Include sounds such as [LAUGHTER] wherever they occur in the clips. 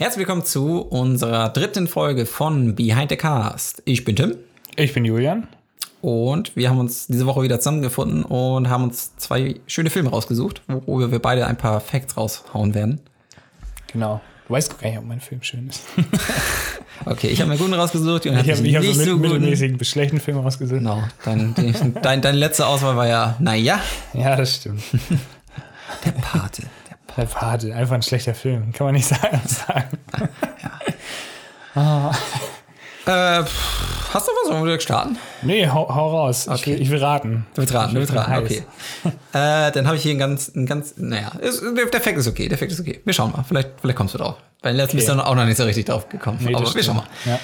Herzlich willkommen zu unserer dritten Folge von Behind the Cast. Ich bin Tim Ich bin Julian. und wir haben uns diese Woche wieder zusammengefunden und haben uns zwei schöne Filme rausgesucht, worüber wir beide ein paar Facts raushauen werden. Genau. Du weißt gar nicht, ob mein Film schön ist. [LAUGHS] Okay, ich habe mir einen guten rausgesucht und Ich habe hab so, so mit, mittelmäßigen bis schlechten Film rausgesucht. Genau, dein, dein, dein, deine letzte Auswahl war ja, naja, Ja, das stimmt. [LAUGHS] der Pate. Der Pate, einfach ein schlechter Film. Kann man nicht [LAUGHS] sagen. sagen. Äh, pff, hast du was? Wollen wir starten? Nee, hau, hau raus. Ich, Okay. will, ich will raten. Du willst raten, du Ich willst raten, okay. [LAUGHS] Äh, dann habe ich hier einen ganz, einen ganz, naja, ist, der, Fact ist okay, der Fact ist okay. Wir schauen mal, vielleicht, vielleicht kommst du drauf. Bei den letzten Okay. bist du auch noch nicht so richtig drauf gekommen. Nee, aber wir schauen mal. Ja.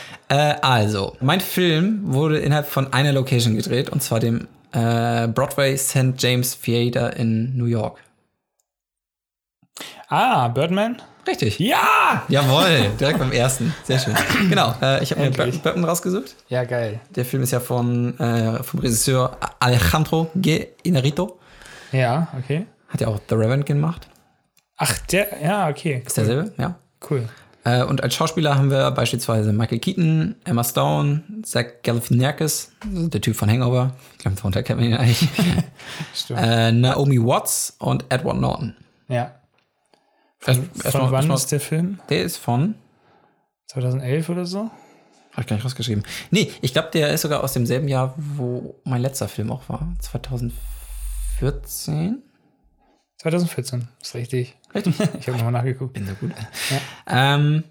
Äh, also, mein Film wurde innerhalb von einer Location gedreht, und zwar dem äh, Broadway St. James Theater in New York. Ah, Birdman? Richtig. Ja! Jawohl, direkt beim ersten. Sehr schön. Genau, äh, ich habe mir. Bur- Burton rausgesucht. Ja, geil. Der Film ist ja von, äh, vom Regisseur Alejandro G. Inarito. Ja, okay. Hat ja auch The Revenant gemacht. Ach, der, ja, okay. Ist derselbe, ja. Cool. Äh, und als Schauspieler haben wir beispielsweise Michael Keaton, Emma Stone, Zach Galifianakis, der Typ von Hangover. Ich glaube, darunter kennt man ihn eigentlich. [LAUGHS] Stimmt. äh, Naomi Watts und Edward Norton. ja. Erst- Von erstmal- wann erstmal- ist der Film? Der ist von, 2011 oder so? habe ich gar nicht rausgeschrieben. Nee, ich glaube, der ist sogar aus demselben Jahr, wo mein letzter Film auch war. 2014. 2014, ist richtig. Richtig. [LAUGHS] Ich habe nochmal nachgeguckt. Bin so gut. Ähm,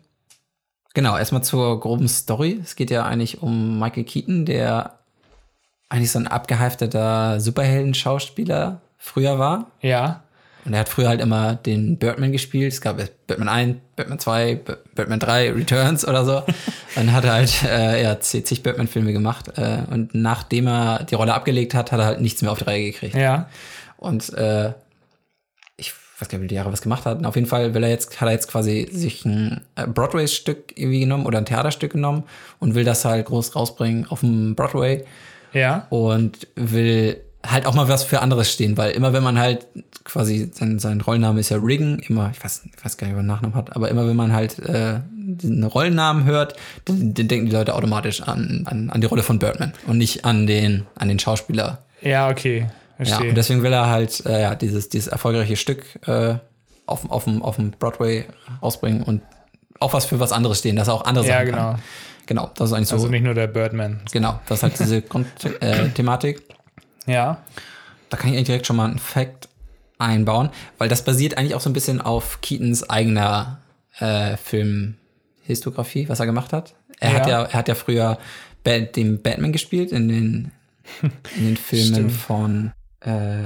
genau, erstmal zur groben Story. Es geht ja eigentlich um Michael Keaton, der eigentlich so ein abgehalfterter Superhelden-Schauspieler früher war. Ja. Und er hat früher halt immer den Birdman gespielt. Es gab Birdman 1, Birdman 2, B- Birdman 3, Returns oder so. [LAUGHS] Dann hat er halt äh, ja, zig Birdman-Filme gemacht. Äh, und nachdem er die Rolle abgelegt hat, hat er halt nichts mehr auf die Reihe gekriegt. Ja. Und äh, ich weiß gar nicht, wie die Jahre was gemacht hat. Auf jeden Fall will er jetzt, hat er jetzt quasi sich ein äh, Broadway-Stück irgendwie genommen oder ein Theaterstück genommen und will das halt groß rausbringen auf dem Broadway Ja. und will halt auch mal was für anderes stehen, weil immer wenn man halt quasi, sein, sein Rollenname ist ja Riggen, immer, ich weiß, ich weiß gar nicht, ob er einen Nachnamen hat, aber immer wenn man halt äh, den Rollennamen hört, dann, dann denken die Leute automatisch an, an, an die Rolle von Birdman und nicht an den, an den Schauspieler Ja, okay. ja, Verstehe. und deswegen will er halt äh, ja, dieses, dieses erfolgreiche Stück äh, auf, auf, dem, auf dem Broadway rausbringen und auch was für was anderes stehen, dass er auch andere Ja, Sachen genau. kann. Genau, das ist eigentlich so. Also nicht nur der Birdman. genau, das ist halt diese Grundthematik. Äh, [COUGHS] Thematik. Ja. da kann ich eigentlich direkt schon mal einen Fact einbauen, weil das basiert eigentlich auch so ein bisschen auf Keatons eigener äh, Filmhistografie, was er gemacht hat. Er Ja. hat ja, er hat ja früher ba den Batman gespielt in den, in den [LAUGHS] Filmen von äh,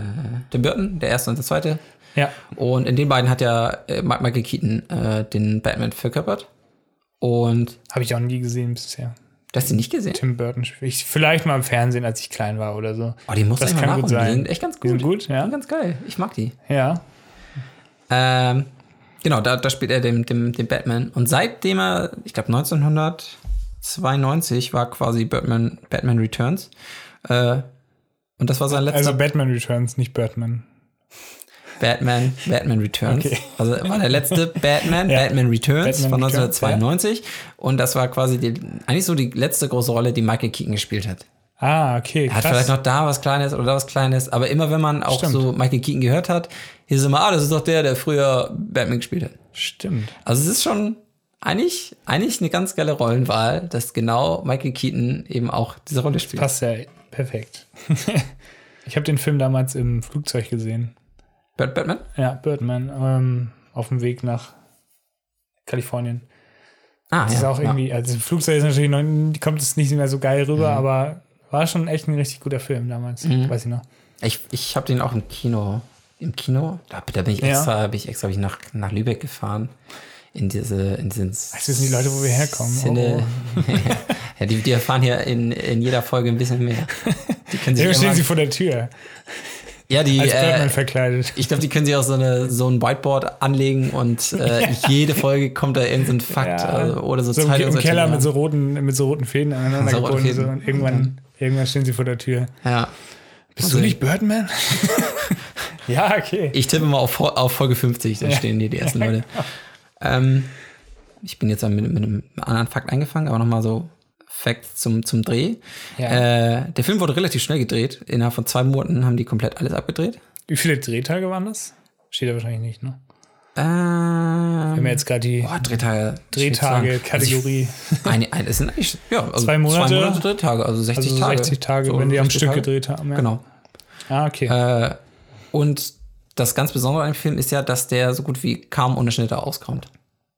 Tim Burton, der erste und der zweite. Ja. Und in den beiden hat ja äh, Michael Keaton äh, den Batman verkörpert. Und Habe ich auch nie gesehen bisher. Du hast ihn nicht gesehen? Tim Burton. Ich, vielleicht mal im Fernsehen, als ich klein war oder so. Oh, die muss Das ich mal kann gut nachholen. Die sein. sind echt ganz gut. Die sind gut, ja? Die sind ganz geil. Ich mag die. Ja. Ähm, genau, da, da spielt er den, den, den Batman. Und seitdem er, ich glaube 1992 war quasi Batman, Batman Returns. Äh, und das war sein letzter Also Batman Returns, nicht Birdman. Batman, Batman Returns. Okay. Also war der letzte [LAUGHS] Batman, Ja. Batman Returns Batman von Returns, 1992. Und das war quasi die, eigentlich so die letzte große Rolle, die Michael Keaton gespielt hat. Ah, okay. Er hat Krass. vielleicht noch da was Kleines oder da was Kleines, aber immer wenn man auch Stimmt. so Michael Keaton gehört hat, hieß es immer, ah, das ist doch der, der früher Batman gespielt hat. Stimmt. Also es ist schon eigentlich, eigentlich eine ganz geile Rollenwahl, dass genau Michael Keaton eben auch diese Rolle spielt. Passt ja perfekt. [LAUGHS] ich habe den Film damals im Flugzeug gesehen. Bat- Batman? Ja, Birdman. Ähm, auf dem Weg nach Kalifornien. Ah, Das ist auch irgendwie, also Flugzeug ist natürlich noch, kommt es nicht mehr so geil rüber, Mhm. aber war schon echt ein richtig guter Film damals. Weiß ich noch. Ich, ich habe den auch im Kino. Im Kino? Da, da bin ich Ja. extra, bin ich extra bin ich nach, nach Lübeck gefahren. In diese, in diesen Das wissen die Leute, wo wir herkommen. Sinne. Oh, [LAUGHS] ja, die, die erfahren hier in, in jeder Folge ein bisschen mehr. Die [LAUGHS] können sich Hier stehen sie vor der Tür, ja, die, als Birdman äh, verkleidet. ich glaube, die können sich auch so, eine, so ein Whiteboard anlegen und [LAUGHS] äh, jede Folge kommt da irgendein Fakt Ja. also, oder so, So im, im Zeitungsartikel Keller mit so roten, mit so roten Fäden aneinander So rote gebunden. So, und irgendwann, irgendwann stehen sie vor der Tür. Ja. Bist Also- du nicht Birdman? [LAUGHS] ja, okay. Ich tippe mal auf, auf Folge 50, da stehen hier die ersten [LAUGHS] Leute. Ähm, ich bin jetzt mit, mit einem anderen Fakt eingefangen, aber nochmal so Facts zum, zum Dreh. Ja. Äh, der Film wurde relativ schnell gedreht. Innerhalb von zwei Monaten haben die komplett alles abgedreht. Wie viele Drehtage waren das? Steht da wahrscheinlich nicht, ne? Ähm, Wir haben ja jetzt gerade die boah, Drehtage. sagen. Drehtage-Kategorie. Also ein, ein, es sind eigentlich, ja, also Zwei Monate? Zwei Monate Drehtage, also 60 Also Tage. 60 Tage, So, wenn die am 60 Stück Tage. gedreht haben. Ja. Genau. Ah, okay. Äh, und das ganz Besondere an dem Film ist ja, dass der so gut wie kaum ohne Schnitte auskommt.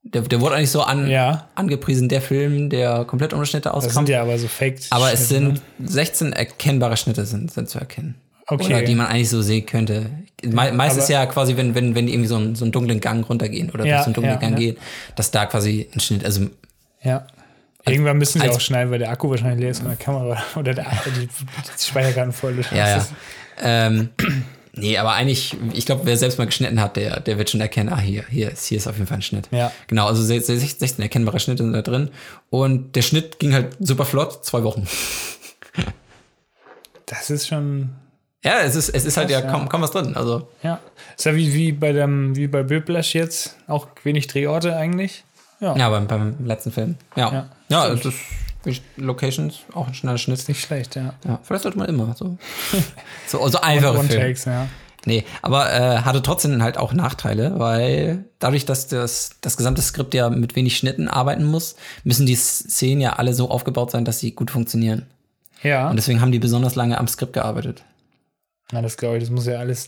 Der, der wurde eigentlich so an, ja, angepriesen, der Film, der komplett ohne Schnitte das sind auskommt. ja aber so Fake. aber es Schnitte, sind 16 erkennbare Schnitte sind, sind zu erkennen. Okay. Oder die man eigentlich so sehen könnte. Me meistens aber- ja quasi, wenn, wenn, wenn die irgendwie so einen, so einen dunklen Gang runtergehen oder Ja, durch so einen dunklen ja, Gang ja. gehen, dass da quasi ein Schnitt, also ne? Ja. Irgendwann müssen sie auch schneiden, weil der Akku wahrscheinlich leer ist von der Kamera [LAUGHS] oder der, die, die Speicherkarten voll ist. Ja, ja. Ähm, nee, aber eigentlich, ich glaube, wer selbst mal geschnitten hat, der, der wird schon erkennen, ah, hier, hier ist, hier ist auf jeden Fall ein Schnitt. Ja. Genau, also se- se- 16 erkennbare Schnitte sind da drin. Und der Schnitt ging halt super flott, zwei Wochen. [LAUGHS] Das ist schon. Ja, es ist, es ist halt ja Krass, kaum, ja. kaum was drin. Also, Ja. Ist ja wie, wie bei dem, wie bei Whiplash jetzt. Auch wenig Drehorte eigentlich. Ja. ja, beim, beim letzten Film. Ja. Ja, Ja, es ist Locations, auch ein schneller Schnitt. Nicht schlecht, ja. Ja, vielleicht sollte man immer so. [LAUGHS] so, so einfache One Filme. Takes, ja. Nee, aber äh, hatte trotzdem halt auch Nachteile, weil dadurch, dass das, das gesamte Skript ja mit wenig Schnitten arbeiten muss, müssen die Szenen ja alle so aufgebaut sein, dass sie gut funktionieren. Ja. Und deswegen haben die besonders lange am Skript gearbeitet. Na, das glaube ich, das muss ja alles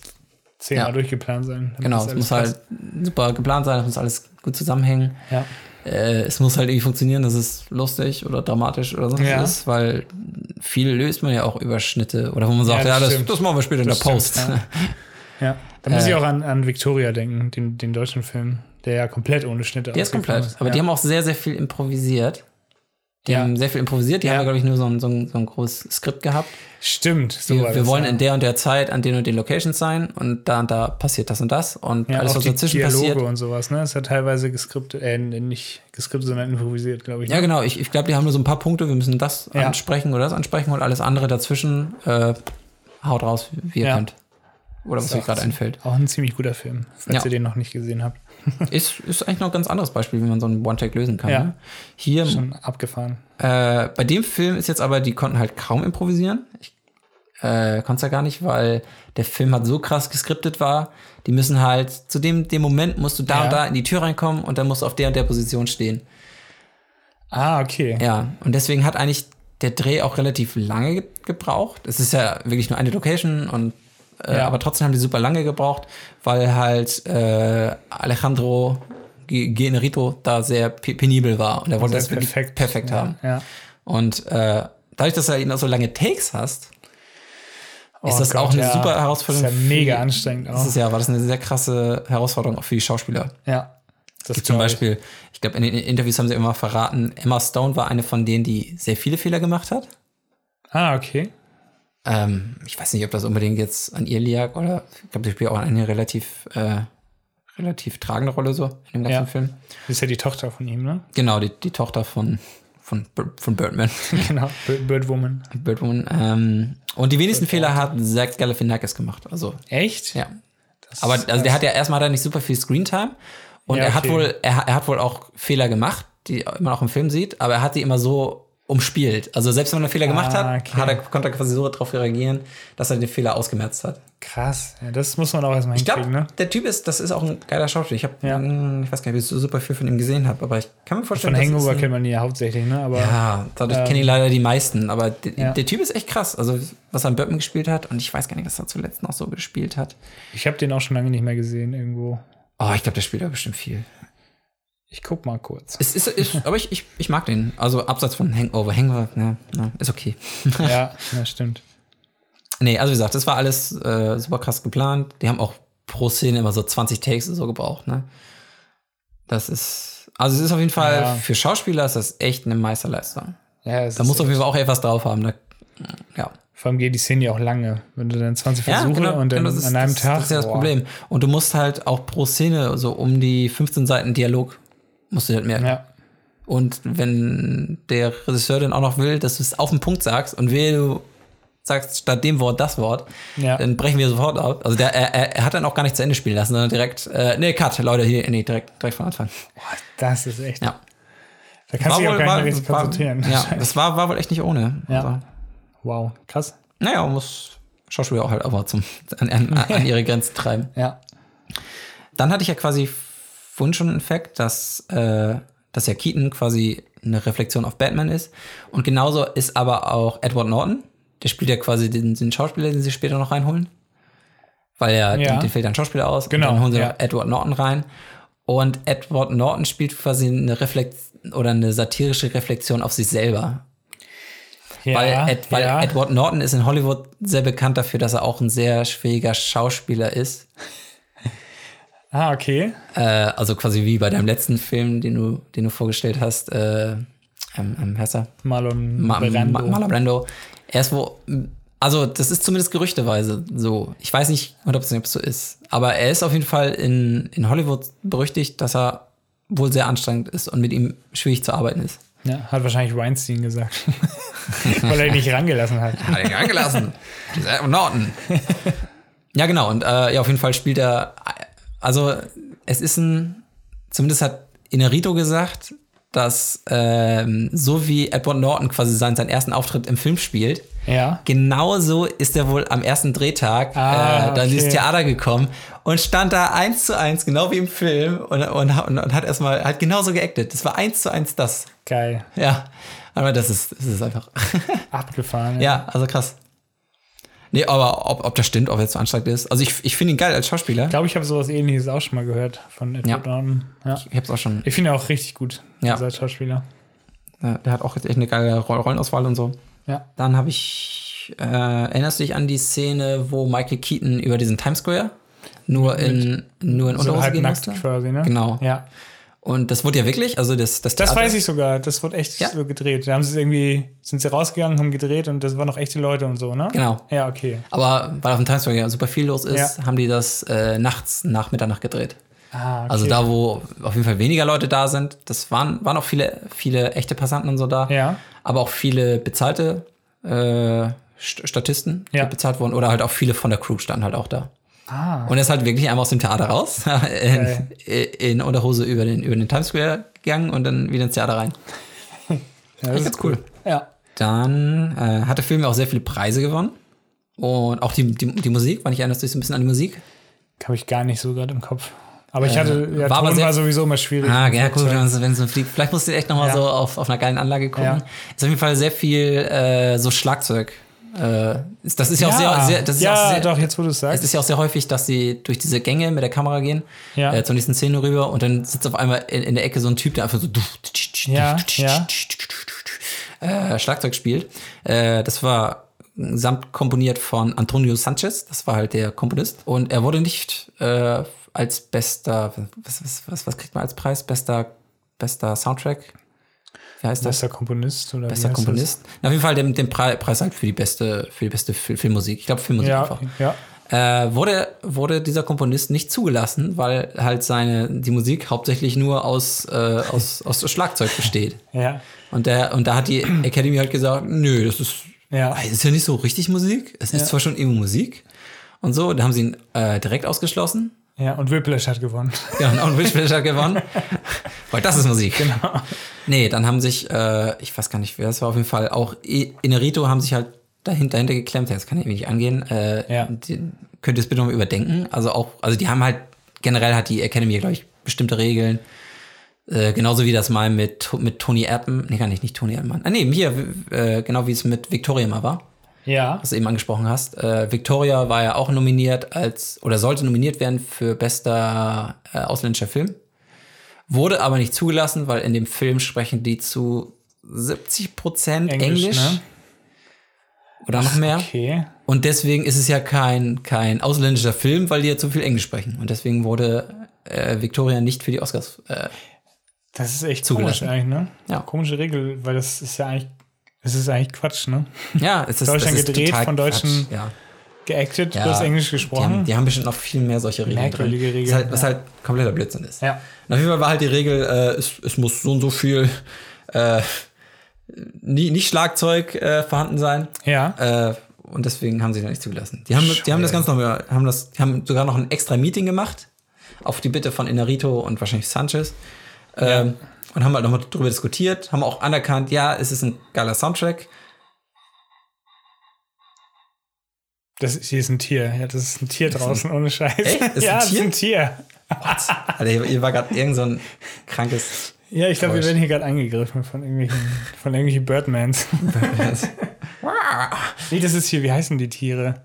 zehnmal Ja. durchgeplant sein. Genau, das es muss halt super geplant sein, es muss alles gut zusammenhängen. passt. Ja. Äh, es muss halt irgendwie funktionieren, dass es lustig oder dramatisch oder sonst Ja. was ist, weil viel löst man ja auch über Schnitte oder wo man sagt, Ja, ja, das das, das machen wir später in Das der Post. stimmt, Ja. [LAUGHS] Da muss Äh. ich auch an, an Victoria denken, den, den deutschen Film, der ja komplett ohne Schnitte Der ist komplett. Aber ja. die haben auch sehr, sehr viel improvisiert. Die Ja. haben sehr viel improvisiert. Die Ja. haben, glaube ich, nur so ein, so, ein, so ein großes Skript gehabt. Stimmt, so war wir das, wollen ja. in der und der Zeit an den und den Locations sein und da und da passiert das und das. Und ja, alles, auch was die dazwischen Dialoge passiert. und sowas, ne? Es hat teilweise geskriptet, äh, nicht geskriptet, sondern improvisiert, glaube ich. Ja, ne? genau. Ich, ich glaube, die haben nur so ein paar Punkte. Wir müssen das ansprechen oder das ansprechen und alles andere dazwischen äh, haut raus, wie ihr könnt. Oder was euch gerade einfällt. Auch ein ziemlich guter Film, falls ihr den noch nicht gesehen habt. [LAUGHS] Ist, ist eigentlich noch ein ganz anderes Beispiel, wie man so einen One-Take lösen kann. Ja. Ne? Hier Schon abgefahren. Äh, bei dem Film ist jetzt aber, die konnten halt kaum improvisieren. Ich äh, konnte es ja gar nicht, weil der Film halt so krass geskriptet war. Die müssen halt, zu dem, dem Moment musst du da Ja. und da in die Tür reinkommen und dann musst du auf der und der Position stehen. Ah, okay. Ja, und deswegen hat eigentlich der Dreh auch relativ lange ge gebraucht. Es ist ja wirklich nur eine Location und äh, Ja. aber trotzdem haben die super lange gebraucht, weil halt äh, Alejandro Generito da sehr pe- penibel war und er wollte Sehr das perfekt, perfekt. Haben. Ja. Und äh, dadurch, dass du halt so lange Takes hast, ist Oh das Gott, auch eine ja. super Herausforderung. Ist ja mega für- anstrengend auch. Das ist ja, war das eine sehr krasse Herausforderung auch für die Schauspieler. ja. Das Zum glaub ich. Beispiel, ich glaube, in den Interviews haben sie immer verraten, Emma Stone war eine von denen, die sehr viele Fehler gemacht hat. Ah, okay. Ähm, ich weiß nicht, ob das unbedingt jetzt an ihr lag oder ich glaube, sie spielt auch eine relativ, äh, relativ tragende Rolle so in dem ganzen Ja. Film. Das ist ja die Tochter von ihm, ne? Genau, die, die Tochter von, von, von Birdman. [LAUGHS] genau. Bir- Birdwoman. Birdwoman. Ähm, und die wenigsten Fehler hat Zach Galifianakis gemacht. Also, Echt? ja. Das Aber also der hat ja erstmal hat er nicht super viel Screentime und Ja, er hat okay. wohl er, er hat wohl auch Fehler gemacht, die man auch im Film sieht, aber er hat die immer so umspielt. Also selbst wenn er Fehler gemacht Ah, hat, okay. hat er, konnte er quasi so darauf reagieren, dass er den Fehler ausgemerzt hat. Krass. Ja, das muss man auch erstmal Ich glaube, hinkriegen, ne? der Typ ist, das ist auch ein geiler Schauspieler. Ich habe, Ja. ich weiß gar nicht, ob ich so super viel von ihm gesehen habe, aber ich kann mir vorstellen, Von Hangover kennt man die ja hauptsächlich, ne? Aber ja, dadurch Ähm, kenne ich leider die meisten, aber der, ja. der Typ ist echt krass. Also, was er in Batman gespielt hat, und ich weiß gar nicht, was er zuletzt noch so gespielt hat. ich habe den auch schon lange nicht mehr gesehen irgendwo. Oh, ich glaube, der spielt da bestimmt viel. Ich guck mal kurz. Es ist, ist aber ich, ich, ich mag den. Also abseits von Hangover. Hangover, ja, ja, ist okay. ja, [LAUGHS] ja, stimmt. Nee, also wie gesagt, das war alles äh, super krass geplant. Die haben auch pro Szene immer so 20 Takes so gebraucht, ne? Das ist, also es ist auf jeden Fall, Ja. für Schauspieler ist das echt eine Meisterleistung. Ja, es Da muss auf jeden Fall auch etwas drauf haben. Da, ja. Vor allem geht die Szene ja auch lange. Wenn du dann 20 Versuche und dann genau, ist, an einem das, Tag. Das ist ja das boah. Problem. Und du musst halt auch pro Szene so um die 15 Seiten Dialog musst du halt merken. Ja, Und wenn der Regisseur dann auch noch will, dass du es auf den Punkt sagst und wehe, du sagst statt dem Wort das Wort, Ja. dann brechen wir sofort ab. Also der, er, er- hat dann auch gar nicht zu Ende spielen lassen, sondern direkt, äh, nee, Cut, Leute, hier, nee, direkt, direkt von Anfang. Das ist echt. Ja. Da kannst du dich auch gar nicht richtig konzentrieren. ja, [LAUGHS] das war, war wohl echt nicht ohne. Ja. Also, Wow, krass. naja, man muss Schauspieler auch halt mal zum, an, an, an ihre Grenzen treiben. Ja. Dann hatte ich ja quasi vorhin schon einen Fact, dass, äh, dass ja Keaton quasi eine Reflexion auf Batman ist. Und genauso ist aber auch Edward Norton. Der spielt ja quasi den, den Schauspieler, den sie später noch reinholen. Weil ja, Ja. den, den fällt dann Schauspieler aus. Genau, Und dann holen sie ja. noch Edward Norton rein. Und Edward Norton spielt quasi eine Reflex oder eine satirische Reflexion auf sich selber. Ja, Weil, Ed, weil ja. Edward Norton ist in Hollywood sehr bekannt dafür, dass er auch ein sehr schwieriger Schauspieler ist. Ah, okay. Äh, also quasi wie bei deinem letzten Film, den du, den du vorgestellt hast, äh, ähm, ähm, heißt er? Marlon Ma Brando. Ma Marlon Brando. Er ist wo, also das ist zumindest gerüchteweise so. Ich weiß nicht ob es so ist. Aber er ist auf jeden Fall in, in Hollywood berüchtigt, dass er wohl sehr anstrengend ist und mit ihm schwierig zu arbeiten ist. Ja, hat wahrscheinlich Weinstein gesagt. [LAUGHS] Weil er ihn nicht rangelassen hat. Hat ihn angelassen. Dieser [LAUGHS] Edward Norton. ja, genau. Und äh, ja, auf jeden Fall spielt er. Also, es ist ein. Zumindest hat Inerito gesagt, dass ähm, so wie Edward Norton quasi seinen, seinen ersten Auftritt im Film spielt, Ja. genauso ist er wohl am ersten Drehtag Ah, äh, dann ins okay. Theater gekommen und stand da eins zu eins, genau wie im Film, und, und, und, und hat erstmal hat genauso geactet. Das war eins zu eins das. Geil. Ja. Aber das ist, das ist einfach. [LAUGHS] Abgefahren. Ja, also krass. Nee, aber ob, ob das stimmt, ob er so anstrengend ist. Also ich, ich finde ihn geil als Schauspieler. Ich glaube, ich habe sowas ähnliches auch schon mal gehört von Edward Ja. Norton. Ja. Ich hab's auch schon. Ich finde ihn auch richtig gut Ja. als Schauspieler. äh, Der hat auch jetzt echt eine geile Roll- Rollenauswahl und so. Ja. Dann habe ich, äh, erinnerst du dich an die Szene, wo Michael Keaton über diesen Times Square nur in, nur in So Unterhose gehen nackt musste? quasi, ne? Genau. Ja. Und das wurde ja wirklich, also das, das, Das Theater- weiß ich sogar. Das wurde echt Ja. so gedreht. Da haben sie irgendwie, sind sie rausgegangen, haben gedreht und das waren noch echte Leute und so, ne? Genau. Ja, okay. Aber weil auf dem Times ja super viel los ist, Ja. haben die das äh, nachts nach Mitternacht gedreht. Ah, okay. Also da, wo auf jeden Fall weniger Leute da sind, das waren, waren auch viele, viele echte Passanten und so da. Ja. Aber auch viele bezahlte äh, St- Statisten, die Ja. bezahlt wurden. Oder halt auch viele von der Crew standen halt auch da. Ah. Und er ist halt wirklich einmal aus dem Theater raus, [LAUGHS] in, in Unterhose über den, über den Times Square gegangen und dann wieder ins Theater rein. Ja, das ist ganz cool. Ja. Dann äh, hat der Film ja auch sehr viele Preise gewonnen. Und auch die, die, die Musik, erinnerst du dich so ein bisschen an die Musik? Habe ich gar nicht so gerade im Kopf. Aber ich hatte, ja, Äh, war aber Ton war sowieso immer schwierig. Ah, ja, gut, Flugzeug. wenn es so fliegt. Vielleicht musst du echt nochmal Ja. so auf, auf einer geilen Anlage gucken. Ja. Ist auf jeden Fall sehr viel äh, so Schlagzeug. Äh, das ist ja, auch sehr, sehr, das ist ja, ja auch sehr, doch, jetzt wo du es Es sagst. ist ja auch sehr häufig, dass sie durch diese Gänge mit der Kamera gehen, Ja. äh, zur nächsten Szene rüber und dann sitzt auf einmal in, in der Ecke so ein Typ, der einfach so Ja, ja. Äh, Schlagzeug spielt. Äh, das war samt komponiert von Antonio Sanchez, das war halt der Komponist. Und er wurde nicht äh, als bester, was, was, was, was kriegt man als Preis? Bester, bester Soundtrack? Wie heißt das? Bester Komponist oder Bester? Komponist. Na, auf jeden Fall den, den Pre- Preis halt für die beste, für die beste Fil- Filmmusik. Ich glaube Filmmusik Ja, einfach. ja. Äh, wurde, wurde dieser Komponist nicht zugelassen, weil halt seine, die Musik hauptsächlich nur aus, äh, aus, aus Schlagzeug besteht. [LAUGHS] Ja. Und, der, und da hat die Academy halt gesagt, nö, das ist, Ja. das ist ja nicht so richtig Musik. Es ist Ja. zwar schon eben Musik und so. Da haben sie ihn äh, direkt ausgeschlossen. Ja, und Whiplash hat gewonnen. [LAUGHS] Ja, und Witchfish hat gewonnen. Weil das ist Musik. Genau. Nee, dann haben sich, äh, ich weiß gar nicht, wer das war, auf jeden Fall auch Inerito haben sich halt dahinter, dahinter geklemmt. Das kann irgendwie nicht angehen. Äh, Ja. die, könnt ihr das bitte nochmal überdenken? Also auch, also die haben halt, generell hat die Academy, glaube ich, bestimmte Regeln. Äh, genauso wie das mal mit, mit Tony Erdmann, nee, gar nicht, nicht Tony Erdmann. Ah, nee, hier, äh, genau wie es mit Victoria mal war Ja. was du eben angesprochen hast. Äh, Victoria war ja auch nominiert als, oder sollte nominiert werden für bester äh, ausländischer Film. Wurde aber nicht zugelassen, weil in dem Film sprechen die zu 70 Prozent Englisch. Englisch, ne? Oder noch mehr. Okay. Und deswegen ist es ja kein, kein ausländischer Film, weil die ja zu viel Englisch sprechen. Und deswegen wurde äh, Victoria nicht für die Oscars. Äh, Das ist echt Zugelassen. komisch eigentlich, ne? Ja. Komische Regel, weil das ist ja eigentlich, das ist eigentlich Quatsch, ne? ja, es [LAUGHS] ist Deutschland das ist gedreht, von Deutschen Quatsch. Ja. Geactet, Ja, bloß Englisch Die haben, gesprochen. die haben bestimmt noch viel mehr solche Regeln Merkwürdige. Regeln, was halt, was ja. halt kompletter Blödsinn ist. Ja. Und auf jeden Fall war halt die Regel, äh, es, es muss so und so viel äh, nie, nicht Schlagzeug äh, vorhanden sein. Ja. Äh, und deswegen haben sie das nicht zugelassen. Die haben, die haben das ganz noch, haben das, haben sogar noch ein extra Meeting gemacht auf die Bitte von Inarito und wahrscheinlich Sanchez. Ähm, und haben halt nochmal drüber diskutiert, haben auch anerkannt, ja, es ist ein geiler Soundtrack. Das hier ist ein Tier. Ja, das ist ein Tier draußen, ohne Scheiß. Echt? Ist ja, ein das ist Tier? ein Tier. Alter, hier, hier war gerade irgend so ein krankes. Ja, ich glaube, wir werden hier gerade angegriffen von irgendwelchen, von irgendwelchen Birdmans. [LAUGHS] nee, das ist hier, wie heißen die Tiere?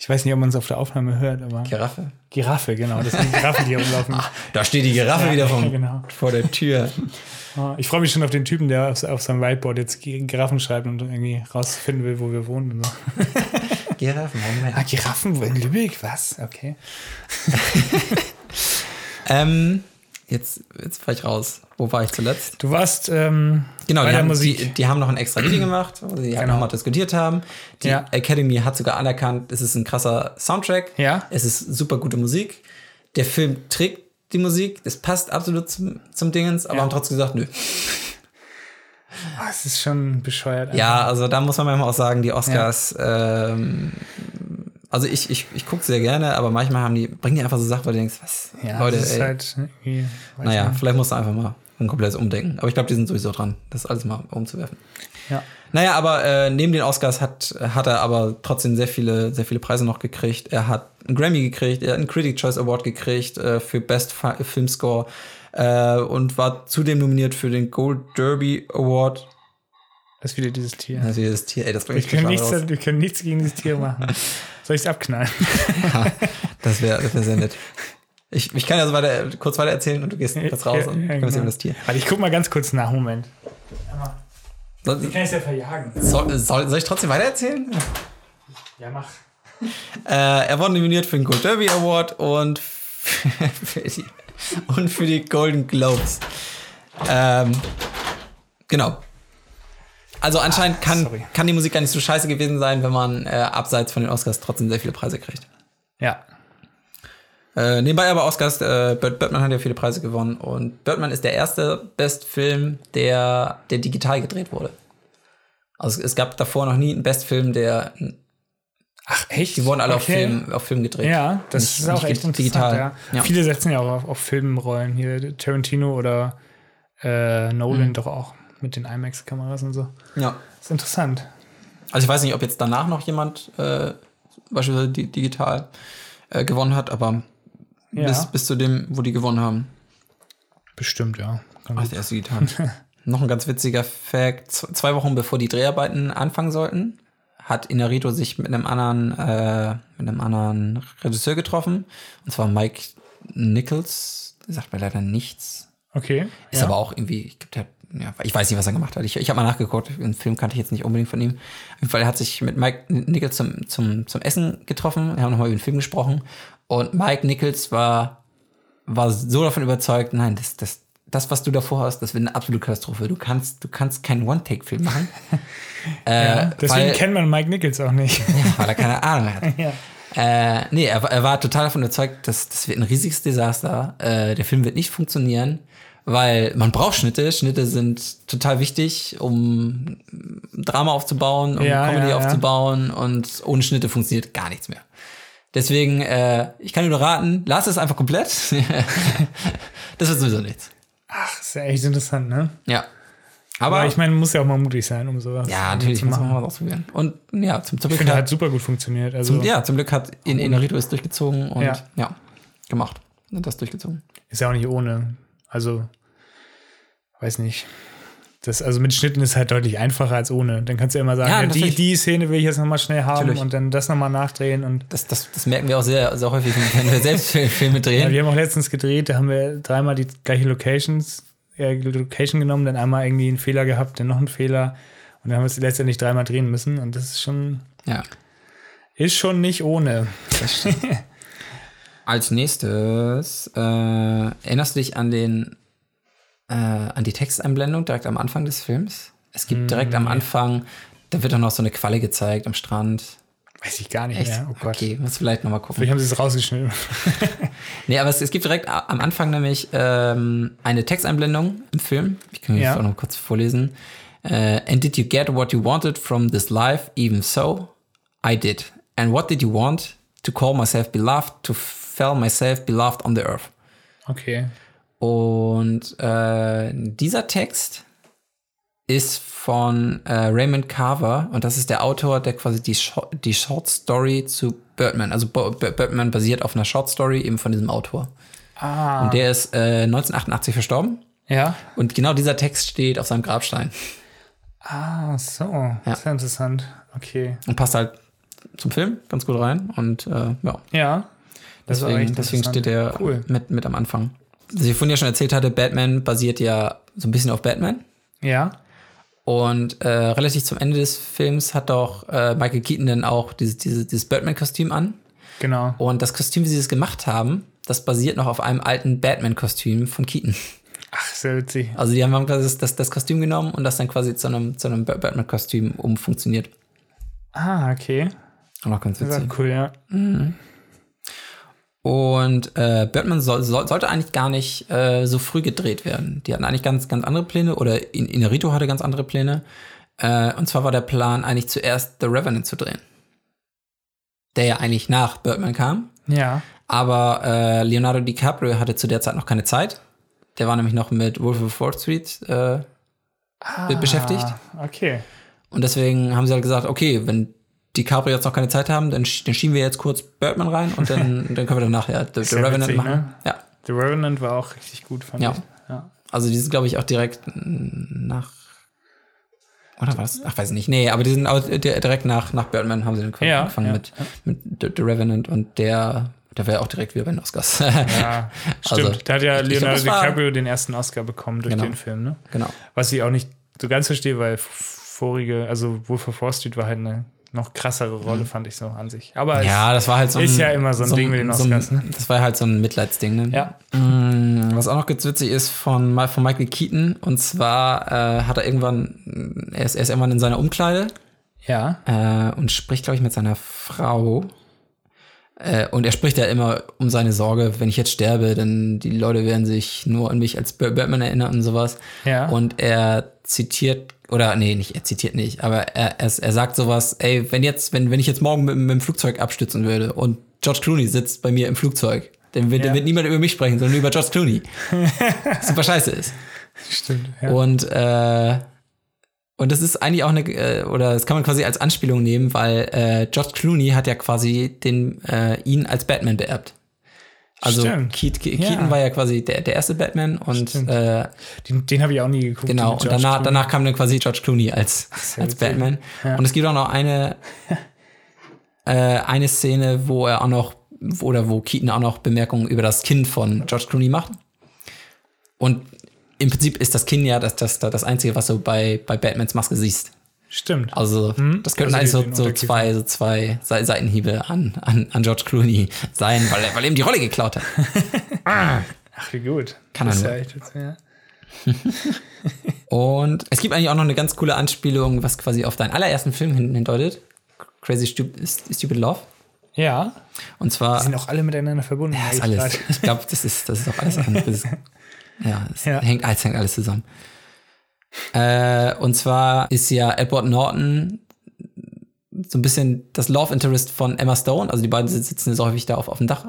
Ich weiß nicht, ob man es auf der Aufnahme hört, aber. Giraffe. Giraffe, genau. Das sind Giraffen, die rumlaufen. [LAUGHS] Da steht die Giraffe Ja, wieder vom, genau. vor der Tür. Ah, Ich freue mich schon auf den Typen, der auf, auf seinem Whiteboard jetzt Gi- Giraffen schreibt und irgendwie rausfinden will, wo wir wohnen. So. [LAUGHS] Giraffen, Moment. Ah, Giraffen in Lübeck? Was? Okay. [LAUGHS] Ähm, jetzt, jetzt fahr ich raus. Wo war ich zuletzt? Du warst ähm, Genau, bei die der haben, Musik. Die, die haben noch ein extra Video [CLEARS THROAT] gemacht, wo sie Genau. nochmal diskutiert haben. Die Ja. Academy hat sogar anerkannt, es ist ein krasser Soundtrack. Ja. Es ist super gute Musik. Der Film trägt die Musik, das passt absolut zum, zum Dingens, aber Ja. haben trotzdem gesagt, nö. Ah, es ist schon bescheuert. Ja, also da muss man manchmal auch sagen, die Oscars, ähm, also ich, ich, ich gucke sehr gerne, aber manchmal haben die, bringen die einfach so Sachen, wo du denkst, was, ja Leute, das ist ey. halt naja, nicht. vielleicht musst du einfach mal ein komplettes Umdenken. Aber ich glaube, die sind sowieso dran, das alles mal umzuwerfen. Ja. Naja, aber äh, neben den Oscars hat, hat er aber trotzdem sehr viele, sehr viele Preise noch gekriegt. Er hat einen Grammy gekriegt, er hat einen Critic Choice Award gekriegt äh, für Best Fi Film Score äh, und war zudem nominiert für den Gold Derby Award. Das ist wieder dieses Tier. Das Tier, ey, das bringt Wir mich können, nichts, raus. wir können nichts gegen dieses Tier machen. [LAUGHS] Soll ich es abknallen? Das wäre das wär sehr nett. Ich, ich kann ja so weiter, kurz weiter erzählen und du gehst kurz raus und Ja, ja, kommst genau. eben das Tier. Warte, ich guck mal ganz kurz nach. Moment. Soll, Kann ich ja verjagen? soll, soll, soll ich trotzdem weiter erzählen? Ja, mach. Äh, er wurde nominiert für den Gold Derby Award und für die, und für die Golden Globes. Ähm, genau. Also anscheinend kann, sorry. kann die Musik gar nicht so scheiße gewesen sein, wenn man äh, abseits von den Oscars trotzdem sehr viele Preise kriegt. Ja. Äh, nebenbei aber Oscars, äh, Bird, Birdman hat ja viele Preise gewonnen und Birdman ist der erste Bestfilm, der, der digital gedreht wurde. Also es, gab davor noch nie einen Bestfilm, der, Ach, echt? die wurden alle auf, Okay. Film, auf Film gedreht. Ja, das Nicht- ist auch echt digital. Ja. Ja. Viele setzen ja auch auf, auf Filmrollen. Hier Tarantino oder äh, Mhm. Nolan doch auch mit den IMAX-Kameras und so. ja. ist interessant. Also ich weiß nicht, ob jetzt danach noch jemand äh, beispielsweise di digital äh, gewonnen hat, aber Ja. bis, bis zu dem, wo die gewonnen haben, Bestimmt, ja. Gut. der erste digital. [LAUGHS] noch ein ganz witziger Fact: Zwei Wochen bevor die Dreharbeiten anfangen sollten, hat Inarito sich mit einem anderen, äh, mit einem anderen Regisseur getroffen. Und zwar Mike Nichols. Der sagt mir leider nichts. Okay. Ist ja. aber auch irgendwie, ich, glaub, der, ja, ich weiß nicht, was er gemacht hat. Ich, ich habe mal nachgeguckt, den Film kannte ich jetzt nicht unbedingt von ihm. Auf jeden Fall, er hat sich mit Mike Nichols zum, zum, zum Essen getroffen. Wir haben nochmal über den Film gesprochen. Und Mike Nichols war, war so davon überzeugt, nein, das, das, das, was du davor hast, das wird eine absolute Katastrophe. Du kannst, du kannst keinen One-Take-Film machen. [LAUGHS] äh, ja, deswegen weil, kennt man Mike Nichols auch nicht. ja, weil er keine Ahnung hat. [LAUGHS] ja. Äh, nee, er, war- er war total davon überzeugt, dass das wird ein riesiges Desaster. Äh, der Film wird nicht funktionieren, weil man braucht Schnitte. Schnitte sind total wichtig, um Drama aufzubauen, um Ja, Comedy ja, ja. aufzubauen und ohne Schnitte funktioniert gar nichts mehr. Deswegen, äh, ich kann nur raten, lass es einfach komplett. [LAUGHS] das wird sowieso nichts. Ach, ist ja echt interessant, ne? Ja. Aber, Aber ich meine, muss ja auch mal mutig sein, um sowas ja, natürlich zu muss man machen. mal was ausprobieren. Und ja, zum, zum Ich Glück finde, hat, hat super gut funktioniert. Also zum, ja, zum Glück hat in Inarito es durchgezogen und Ja. ja, gemacht. Und das durchgezogen. ist ja auch nicht ohne. Also, weiß nicht. Das, also mit Schnitten ist halt deutlich einfacher als ohne. Dann kannst du ja immer sagen, Ja, ja, die, die Szene will ich jetzt nochmal schnell haben Natürlich. und dann das nochmal nachdrehen. Und Das, das, das merken wir auch sehr, sehr häufig, wenn wir selbst [LAUGHS] Fil- Filme ja, drehen. wir haben auch letztens gedreht, da haben wir dreimal die gleiche Locations, äh, Location genommen, dann einmal irgendwie einen Fehler gehabt, dann noch einen Fehler. Und dann haben wir es letztendlich dreimal drehen müssen. Und das ist schon, Ja. ist schon nicht ohne. [LAUGHS] Als nächstes, äh, erinnerst du dich an den, äh, an die Texteinblendung direkt am Anfang des Films? Es gibt direkt am Anfang, da wird dann noch so eine Qualle gezeigt am Strand. Weiß ich gar nicht Echt? mehr. Oh Gott. Okay, muss vielleicht nochmal gucken. Vielleicht haben sie es rausgeschnitten. [LAUGHS] Nee, aber es, es gibt direkt am Anfang nämlich ähm, eine Texteinblendung im Film. Ich kann mir Ja. das auch noch kurz vorlesen. Äh, And did you get what you wanted from this life, even so? I did. And what did you want? To call myself beloved, to feel myself beloved on the earth. Okay. Und äh, dieser Text ist von äh, Raymond Carver und das ist der Autor, der quasi die, Short, die Short Story zu Birdman, also Bo Birdman basiert auf einer Short Story eben von diesem Autor. Ah. Und der ist äh, 1988 verstorben Ja. und genau dieser Text steht auf seinem Grabstein Ah, so. Sehr interessant. Okay. und passt halt zum Film ganz gut rein und äh, ja, Ja. Deswegen, deswegen steht er Cool. mit, mit am Anfang. Also ich vorhin ja schon erzählt hatte, Batman basiert ja so ein bisschen auf Batman. Ja. Und äh, relativ zum Ende des Films hat doch äh, Michael Keaton dann auch dieses, dieses, dieses Batman-Kostüm an. Genau. Und das Kostüm, wie sie es gemacht haben, das basiert noch auf einem alten Batman-Kostüm von Keaton. Ach, sehr witzig. Also die haben quasi das, das, das Kostüm genommen und das dann quasi zu einem, zu einem Batman-Kostüm umfunktioniert. Ah, okay. Auch noch ganz Das witzig. war cool, ja. Und äh, Batman soll, soll, sollte eigentlich gar nicht äh, so früh gedreht werden. Die hatten eigentlich ganz, ganz andere Pläne oder In- Inarito hatte ganz andere Pläne. Äh, und zwar war der Plan, eigentlich zuerst The Revenant zu drehen. Der ja eigentlich nach Batman kam. Ja. Aber äh, Leonardo DiCaprio hatte zu der Zeit noch keine Zeit. Der war nämlich noch mit Wolf of Wall Street äh, be- beschäftigt. Ah, okay. Und deswegen haben sie halt gesagt, okay, wenn DiCaprio jetzt noch keine Zeit haben, dann, dann schieben wir jetzt kurz Birdman rein und dann, [LAUGHS] dann können wir dann nachher The, The Revenant witzig, machen. ne? Ja. The Revenant war auch richtig gut, fand Ja. ich. Ja. Also die sind, glaube ich, auch direkt nach. Oder was? Ach, weiß ich nicht. Nee, aber die sind auch di- direkt nach, nach Birdman haben sie dann Ja, angefangen ja, mit, mit The, Revenant und der, der wäre auch direkt wieder bei den Oscars. Ja, [LAUGHS] stimmt. Also, da hat ja glaub, Leonardo war- DiCaprio den ersten Oscar bekommen durch Genau. den Film, ne? genau. Was ich auch nicht so ganz verstehe, weil vorige, also Wolf of Wall Street war halt eine noch krassere Rolle, fand ich so an sich. Aber Mhm. Ja, das war halt so ein. Ist ja immer so ein Ding mit den so ein- Oscars, ne? Das war halt so ein Mitleidsding, ne? Ja. Mm, Was auch noch ganz witzig ist von, von Michael Keaton. Und zwar äh, hat er irgendwann, er ist, er ist irgendwann in seiner Umkleide ja, äh, und spricht, glaube ich, mit seiner Frau. Äh, und er spricht ja immer um seine Sorge, wenn ich jetzt sterbe, dann die Leute werden sich nur an mich als Batman erinnern und sowas. Ja. Und er zitiert, oder nee, nicht, er zitiert nicht, aber er, er, er sagt sowas, ey, wenn jetzt, wenn, wenn ich jetzt morgen mit, mit dem Flugzeug abstützen würde und George Clooney sitzt bei mir im Flugzeug, dann wird, Ja. dann wird niemand über mich sprechen, sondern über George Clooney. [LAUGHS] Super scheiße ist. stimmt. Ja. Und, äh, und das ist eigentlich auch eine, äh, oder das kann man quasi als Anspielung nehmen, weil äh, George Clooney hat ja quasi den, äh, ihn als Batman beerbt. Also Stimmt. Keat, Ke- Ja. Keaton war ja quasi der, der erste Batman und äh, Den, den habe ich auch nie geguckt. genau, und danach, Clooney. danach kam dann quasi George Clooney als, sehr als witzig. Batman. Ja. Und es gibt auch noch eine, [LAUGHS] äh, eine Szene, wo er auch noch, oder wo Keaton auch noch Bemerkungen über das Kind von George Clooney macht. Und im Prinzip ist das Kind ja das, das, das Einzige, was du bei, bei Batmans Maske siehst. Stimmt. Also, das könnten Also eigentlich den so, so zwei, so zwei Se- Seitenhiebe an, an, an George Clooney sein, weil er, weil er ihm die Rolle geklaut hat. [LAUGHS] Ach, wie gut. Kann das er ist ja echt, ja. [LAUGHS] Und es gibt eigentlich auch noch eine ganz coole Anspielung, was quasi auf deinen allerersten Film hin- hindeutet. Crazy Stupid, Stupid Love. ja, Und zwar die sind auch alle miteinander verbunden. Ja, ist alles. grad. Ich glaube, das ist, das ist auch alles. [LAUGHS] an- Das ja, es Ja. Hängt, es hängt alles zusammen. Äh, und zwar ist ja Edward Norton so ein bisschen das Love Interest von Emma Stone. Also die beiden sitzen so häufig da auf, auf dem Dach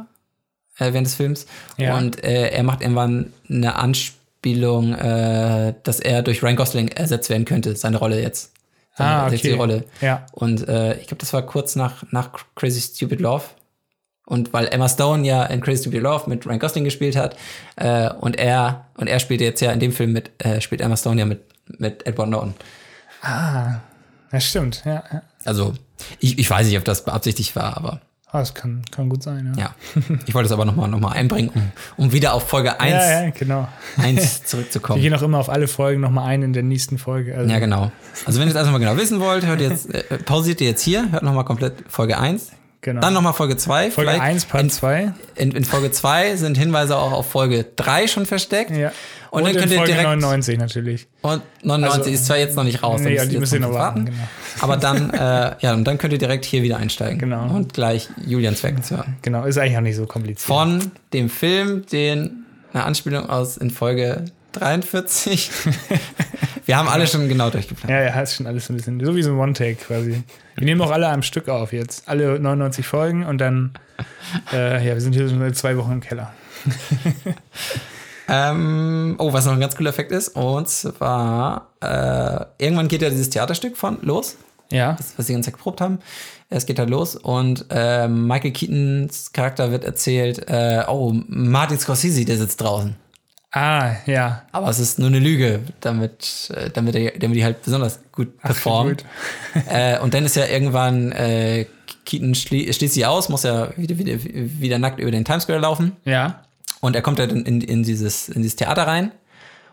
äh, während des Films. Ja. Und äh, er macht irgendwann eine Anspielung, äh, dass er durch Ryan Gosling ersetzt werden könnte, seine Rolle jetzt. Seine, Ah, okay. Rolle. Ja. Und äh, ich glaube, das war kurz nach, nach Crazy Stupid Love. Und weil Emma Stone ja in Crazy Stupid Love mit Ryan Gosling gespielt hat, äh, und er, und er spielt jetzt ja in dem Film mit, äh, spielt Emma Stone ja mit, mit Edward Norton. Ah, das stimmt. Ja, ja. Also, ich, ich weiß nicht, ob das beabsichtigt war, aber Ah, das kann, kann gut sein. Ja, ja. Ich wollte es aber nochmal noch mal einbringen, um, um wieder auf Folge 1, ja, ja genau. 1 Wir [LAUGHS] zurückzukommen. gehen auch immer auf alle Folgen nochmal ein in der nächsten Folge. Also, Ja, genau. Also, wenn ihr es also mal genau wissen wollt, hört jetzt, äh, pausiert ihr jetzt hier, hört nochmal komplett Folge 1. genau. Dann nochmal Folge 2. Folge vielleicht 1, Part 2. In, in Folge 2 sind Hinweise auch auf Folge 3 schon versteckt. Ja. Und, dann in könnt ihr direkt. 99 natürlich. Und 99 Also- ist zwar jetzt noch nicht raus, Nee, die müsst müssen noch warten. Genau. Aber dann, [LAUGHS] äh, ja, und dann könnt ihr direkt hier wieder einsteigen. Genau. Und gleich Julians Facts hören. genau, ist eigentlich auch nicht so kompliziert. Von dem Film, den eine Anspielung aus in Folge 43. [LAUGHS] Wir haben alle schon genau durchgeplant. Ja, ja, ist schon alles ein bisschen, so wie so ein One-Take quasi. Wir nehmen auch alle am Stück auf jetzt. Alle 99 Folgen und dann, äh, ja, wir sind hier schon seit zwei Wochen im Keller. [LAUGHS] Ähm, oh, was noch ein ganz cooler Effekt ist, und zwar, äh, irgendwann geht ja dieses Theaterstück von los, Ja. das, was die ganze Zeit geprobt haben. Es geht halt los und äh, Michael Keatons Charakter wird erzählt, äh, oh, Martin Scorsese, der sitzt draußen. Ah, ja. Aber es ist nur eine Lüge, damit, äh, damit, er, damit die halt besonders gut performen. gut. [LAUGHS] äh, und dann ist ja irgendwann, äh, Keaton schlie schließt sie aus, muss ja wieder, wieder, wieder nackt über den Times Square laufen. Ja. Und er kommt halt in, in, in, dieses, in dieses Theater rein.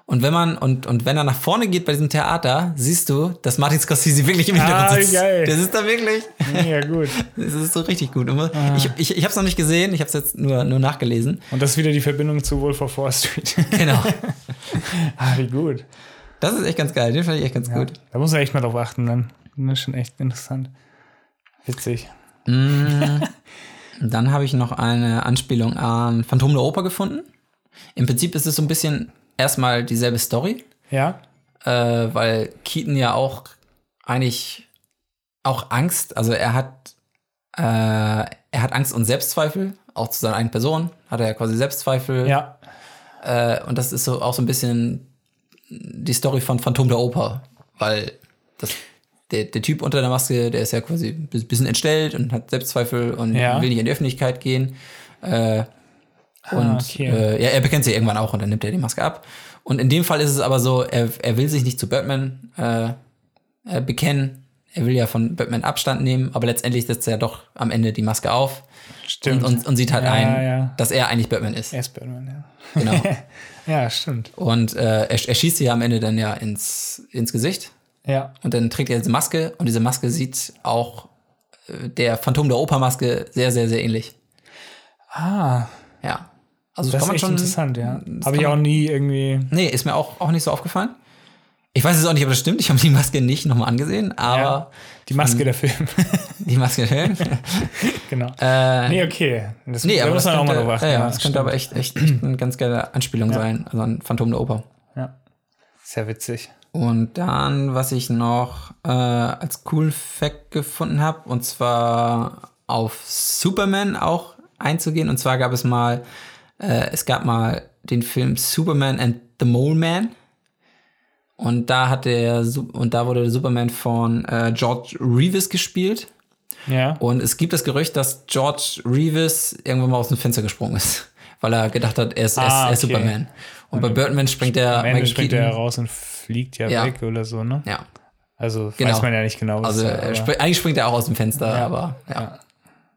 Und wenn man, und, und wenn er nach vorne geht bei diesem Theater, siehst du, dass Martin Scorsese wirklich im Hintergrund Ah, sitzt. geil. Der sitzt da wirklich. Ja, gut. [LAUGHS] Das ist so richtig gut. Ah. Ich, ich, ich habe es noch nicht gesehen, ich habe es jetzt nur, nur nachgelesen. Und das ist wieder die Verbindung zu Wolf of Wall Street. [LAUGHS] Genau. ah, wie gut. Das ist echt ganz geil. Den fand ich echt ganz gut. Da muss er echt mal drauf achten, dann. Das ist schon echt interessant. Witzig. [LAUGHS] Dann habe ich noch eine Anspielung an Phantom der Oper gefunden. Im Prinzip ist es so ein bisschen erstmal dieselbe Story, Ja? äh, weil Keaton ja auch eigentlich auch Angst, also er hat äh, er hat Angst und Selbstzweifel, auch zu seiner eigenen Person hat er ja quasi Selbstzweifel. Ja. Äh, und das ist so auch so ein bisschen die Story von Phantom der Oper, weil das, der, der Typ unter der Maske, der ist ja quasi ein bisschen entstellt und hat Selbstzweifel und Ja. will nicht in die Öffentlichkeit gehen. Äh, und Ah, okay. äh, ja, er bekennt sich irgendwann auch und dann nimmt er die Maske ab. Und in dem Fall ist es aber so, er, er will sich nicht zu Batman äh, äh, bekennen. Er will ja von Batman Abstand nehmen, aber letztendlich setzt er doch am Ende die Maske auf Stimmt. und, und, und sieht halt Ja, ein, ja. dass er eigentlich Batman ist. er ist Batman, ja. Genau. [LAUGHS] Ja, stimmt. Und äh, er, er schießt sie ja am Ende dann ja ins, ins Gesicht. Ja. Und dann trägt er diese Maske und diese Maske sieht auch äh, der Phantom der Oper-Maske sehr, sehr, sehr ähnlich. Ah, Ja. Also das kann ist man echt schon. interessant, ja. das Habe ich kann auch man- nie irgendwie. Nee, ist mir auch, auch nicht so aufgefallen. Ich weiß jetzt auch nicht, ob das stimmt. Ich habe die Maske nicht nochmal angesehen, aber Ja, [LAUGHS] die Maske der Film. die Maske schön. genau. äh, nee, okay. Das, nee, aber muss das man auch könnte, mal drauf achten. ja, ja, das könnte stimmt. aber echt, echt, echt eine ganz geile Anspielung sein. Also ein Phantom der Oper. Ja. Sehr witzig. Und dann, was ich noch äh, als cool Fact gefunden habe, und zwar auf Superman auch einzugehen. Und zwar gab es mal, äh, es gab mal den Film Superman and the Mole Man. Und da hat der und da wurde der Superman von äh, George Reeves gespielt. Ja. Und es gibt das Gerücht, dass George Reeves irgendwann mal aus dem Fenster gesprungen ist, weil er gedacht hat, er ist, er ist, Ah, er ist okay. Superman. Und bei Birdman springt er Michael springt Keaton- er raus und fliegt ja, Ja. weg oder so, ne? Ja, Also Genau. weiß man ja nicht genau. was Also er spring, eigentlich springt er auch aus dem Fenster, Ja. aber ja. Ja.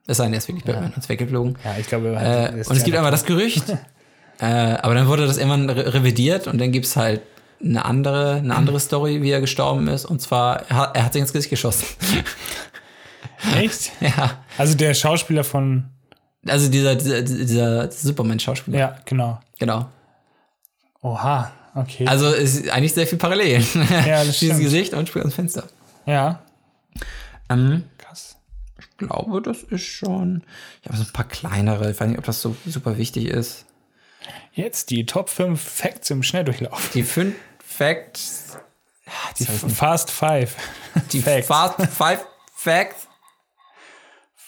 Es sei denn, er ist wirklich Batman und ist weggeflogen. ja, ich glaube, Äh, und es gibt einmal das Gerücht, [LAUGHS] äh, aber dann wurde das irgendwann re revidiert und dann gibt es halt eine andere, eine andere Story, wie er gestorben ist. Und zwar, er hat, er hat sich ins Gesicht geschossen. [LAUGHS] Echt? [LAUGHS] ja. Also der Schauspieler von. Also dieser, dieser, dieser Superman-Schauspieler. Ja, genau. Genau. Oha, okay. Also es ist eigentlich sehr viel Parallelen. Ja, [LAUGHS] das stimmt. Gesicht und springt ans Fenster. ja. Ähm, Krass. ich glaube, das ist schon. Ich habe so ein paar kleinere. Ich weiß nicht, ob das so super wichtig ist. Jetzt die Top 5 Facts im Schnelldurchlauf. Die fünf Facts. Die Fast Five. Die [LAUGHS] Facts. Fast Five Facts.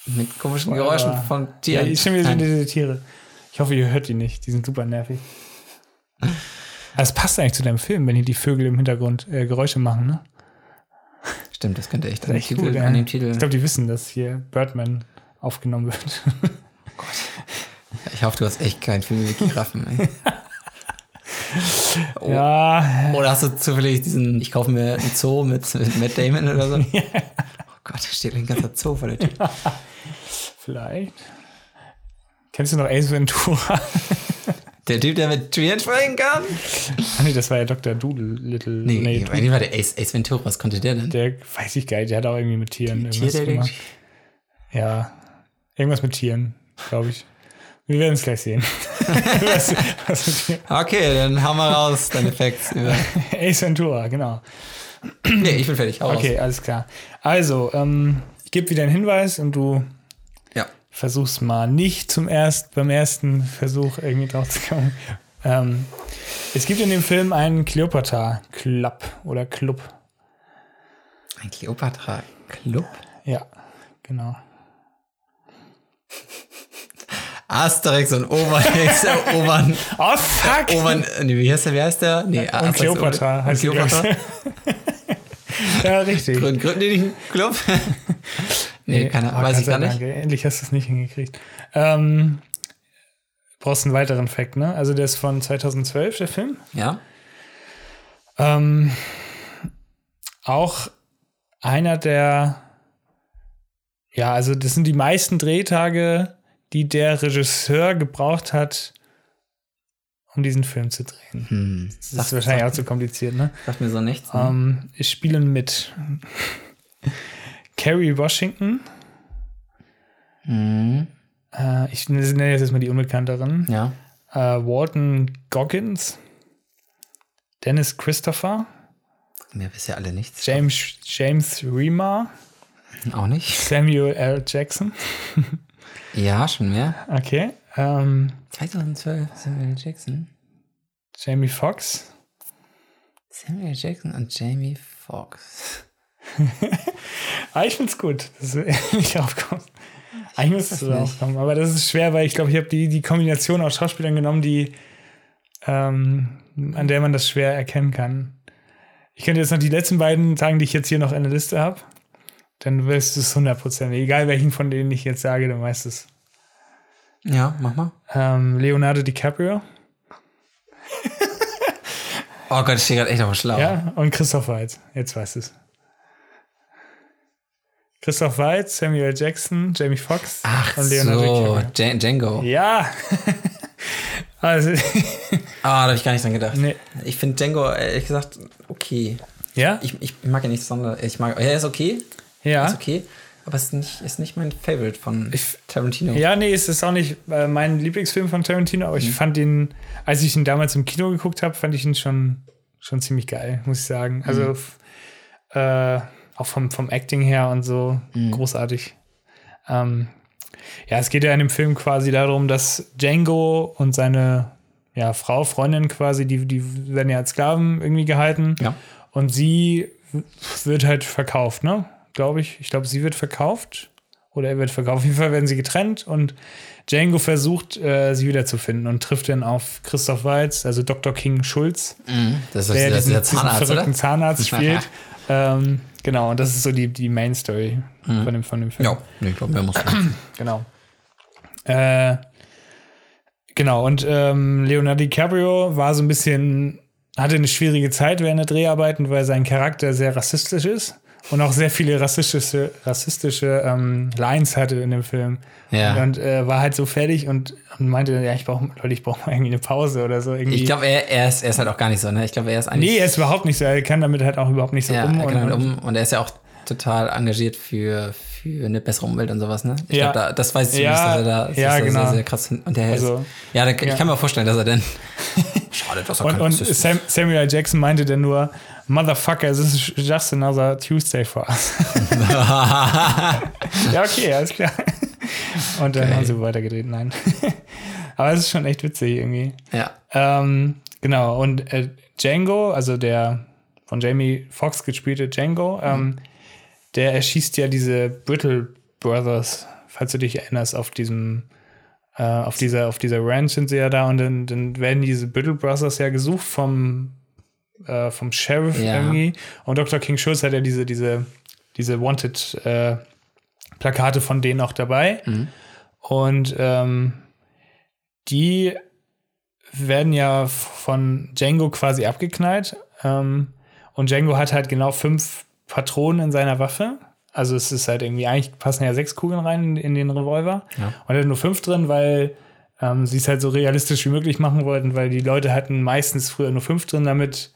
Mit komischen Geräuschen Ja. von Ja, Tieren. ich stimme Nein. diese Tiere. Ich hoffe, ihr hört die nicht. Die sind super nervig. Aber es passt eigentlich zu deinem Film, wenn hier die Vögel im Hintergrund äh, Geräusche machen, ne? Stimmt, das könnte echt, Das an, echt Titel, gut, an ja. dem Titel. Ich glaube, die wissen, dass hier Birdman aufgenommen wird. Ich hoffe, du hast echt keinen Film mit Giraffen. Ey. [LAUGHS] Oh. Ja, Oder hast du zufällig diesen, ich kaufe mir einen Zoo mit, mit Matt Damon oder so? [LAUGHS] Oh Gott, da steht ein ganzer Zoo vor der Tür. vielleicht. Kennst du noch Ace Ventura? [LAUGHS] Der Typ, der mit Tieren sprechen kann? Ah, nee, das war ja Dr. Doolittle. Nee, nee Doolittle. eigentlich war der Ace, Ace Ventura. Was konnte der denn? Der weiß ich gar nicht, der hat auch irgendwie mit Tieren irgendwas Tierdetektiv? gemacht. Ja, irgendwas mit Tieren, glaube ich. Wir werden es gleich sehen. [LAUGHS] was, was Okay, dann hau mal raus, deine Facts. Über. [LAUGHS] Ace Ventura, genau. Nee, ich bin fertig. Hau raus. Okay, alles klar. Also, ähm, ich gebe wieder einen Hinweis und du Ja. versuchst mal nicht zum erst beim ersten Versuch irgendwie drauf zu kommen. Ähm, Es gibt in dem Film einen Cleopatra Club oder Club. Ein Cleopatra Club? Ja, genau. [LAUGHS] Asterix und Obelix erobern. [LAUGHS] Oh, fuck! Obern, nee, wie heißt der? Wie heißt der? Nee, und Asterix Cleopatra und heißt die Cleopatra. [LAUGHS] Ja, richtig. Gründen nicht einen Club? Nee, keine Ahnung, weiß ich gar nicht. Dank, ey. Endlich hast du es nicht hingekriegt. Ähm, brauchst einen weiteren Fact, ne? Also der ist von 2012, der Film. Ja? Ähm, auch einer der, ja, also das sind die meisten Drehtage, die der Regisseur gebraucht hat, um diesen Film zu drehen. Hm. Das ist wahrscheinlich auch zu kompliziert, ne? Sagt mir so nichts. Ne? Ähm, es spielen mit Kerry Washington. Mhm. Äh, ich nenne jetzt mal die unbekannteren. Ja. Äh, Walton Goggins. Dennis Christopher. Mir bisher alle nichts. James, James Remar. Auch nicht. Samuel L. Jackson. [LAUGHS] Ja, schon mehr. Okay. Ähm, 2012 Samuel Jackson. Jamie Foxx. Samuel Jackson und Jamie Foxx. [LAUGHS] Ah, ich find's gut. Das ist [LAUGHS] nicht aufkommen. Eigentlich müsste es nicht. aufkommen. Aber das ist schwer, weil ich glaube, ich habe die, die Kombination aus Schauspielern genommen, die ähm, an der man das schwer erkennen kann. Ich könnte jetzt noch die letzten beiden sagen, die ich jetzt hier noch in der Liste habe. Dann wirst du es 100%. Egal welchen von denen ich jetzt sage, dann weißt du es. Ja, mach mal. Ähm, Leonardo DiCaprio. Oh Gott, ich stehe gerade echt auf dem Schlauch. Ja, und Christoph Waltz. Jetzt weißt du es. Christoph Waltz, Samuel. Jackson, Jamie Foxx Ach und Leonardo so, DiCaprio. Jan- Django. Ja. [LAUGHS] also, [LAUGHS] Ah, da habe ich gar nicht dran gedacht. Nee. Ich finde Django, ehrlich gesagt, okay. ja? Ich, ich mag ihn nicht sonderlich. Ich mag, er ist okay, ja. ist okay, aber es ist nicht, ist nicht mein Favorite von Tarantino. Ja, nee, es ist auch nicht äh, mein Lieblingsfilm von Tarantino, aber ich fand ihn, als ich ihn damals im Kino geguckt habe, fand ich ihn schon, schon ziemlich geil, muss ich sagen. Also f- äh, auch vom, vom Acting her und so großartig. Ähm, ja, es geht ja in dem Film quasi darum, dass Django und seine ja, Frau, Freundin quasi, die, die werden ja als Sklaven irgendwie gehalten. Ja. Und sie wird halt verkauft, ne? Glaube ich. Ich glaube, sie wird verkauft. Oder er wird verkauft. Auf jeden Fall werden sie getrennt und Django versucht, äh, sie wiederzufinden und trifft dann auf Christoph Waltz, also Dr. King Schulz, Mhm. Das ist der der, diesen, der diesen Zahnarzt, verrückten oder? Zahnarzt spielt. Ähm, genau, und das ist so die, die Main Story von, dem, von dem Film. Ja, nee, ich glaube, mehr muss. [CLEARS THROAT] Genau. Äh, genau, und ähm, Leonardo DiCaprio war so ein bisschen, hatte eine schwierige Zeit während der Dreharbeiten, weil sein Charakter sehr rassistisch ist und auch sehr viele rassistische, rassistische ähm, Lines hatte in dem Film. Ja. Und äh, war halt so fertig und, und meinte, ja, ich brauche Leute, ich brauche mal irgendwie eine Pause oder so. Irgendwie. Ich glaube, er, er, ist, er ist halt auch gar nicht so, ne? Ich glaube, er ist eigentlich. nee, er ist überhaupt nicht so. Er kann damit halt auch überhaupt nicht so ja, um. er und, kann und, um. Und er ist ja auch total engagiert für, für eine bessere Umwelt und sowas, ne? Ich Ja. glaube, da, das weiß ich Ja, zumindest, dass er da das ja, ist genau. sehr, sehr krass hin- Und der Also, ist, ja, da, ich ja. kann mir vorstellen, dass er dann. [LAUGHS] Schade, dass er Und, und. Sam, Samuel L. Jackson meinte dann nur, Motherfucker, this is just another Tuesday for us. [LAUGHS] ja, okay, alles klar. Und dann Geil. haben sie weitergedreht, nein. [LAUGHS] Aber es ist schon echt witzig irgendwie. ja. Ähm, genau, und äh, Django, also der von Jamie Foxx gespielte Django, ähm, der erschießt ja diese Brittle Brothers, falls du dich erinnerst, auf diesem, äh, auf dieser, auf dieser Ranch sind sie ja da und dann, dann werden diese Brittle Brothers ja gesucht vom, äh, vom Sheriff Ja. irgendwie. Und Dr. King Schulz hat ja diese, diese, diese Wanted äh, Plakate von denen auch dabei. Und ähm, die werden ja von Django quasi abgeknallt. Ähm, und Django hat halt genau fünf Patronen in seiner Waffe. Also es ist halt irgendwie, eigentlich passen ja sechs Kugeln rein in, in den Revolver. Ja. Und er hat nur fünf drin, weil ähm, sie es halt so realistisch wie möglich machen wollten, weil die Leute hatten meistens früher nur fünf drin, damit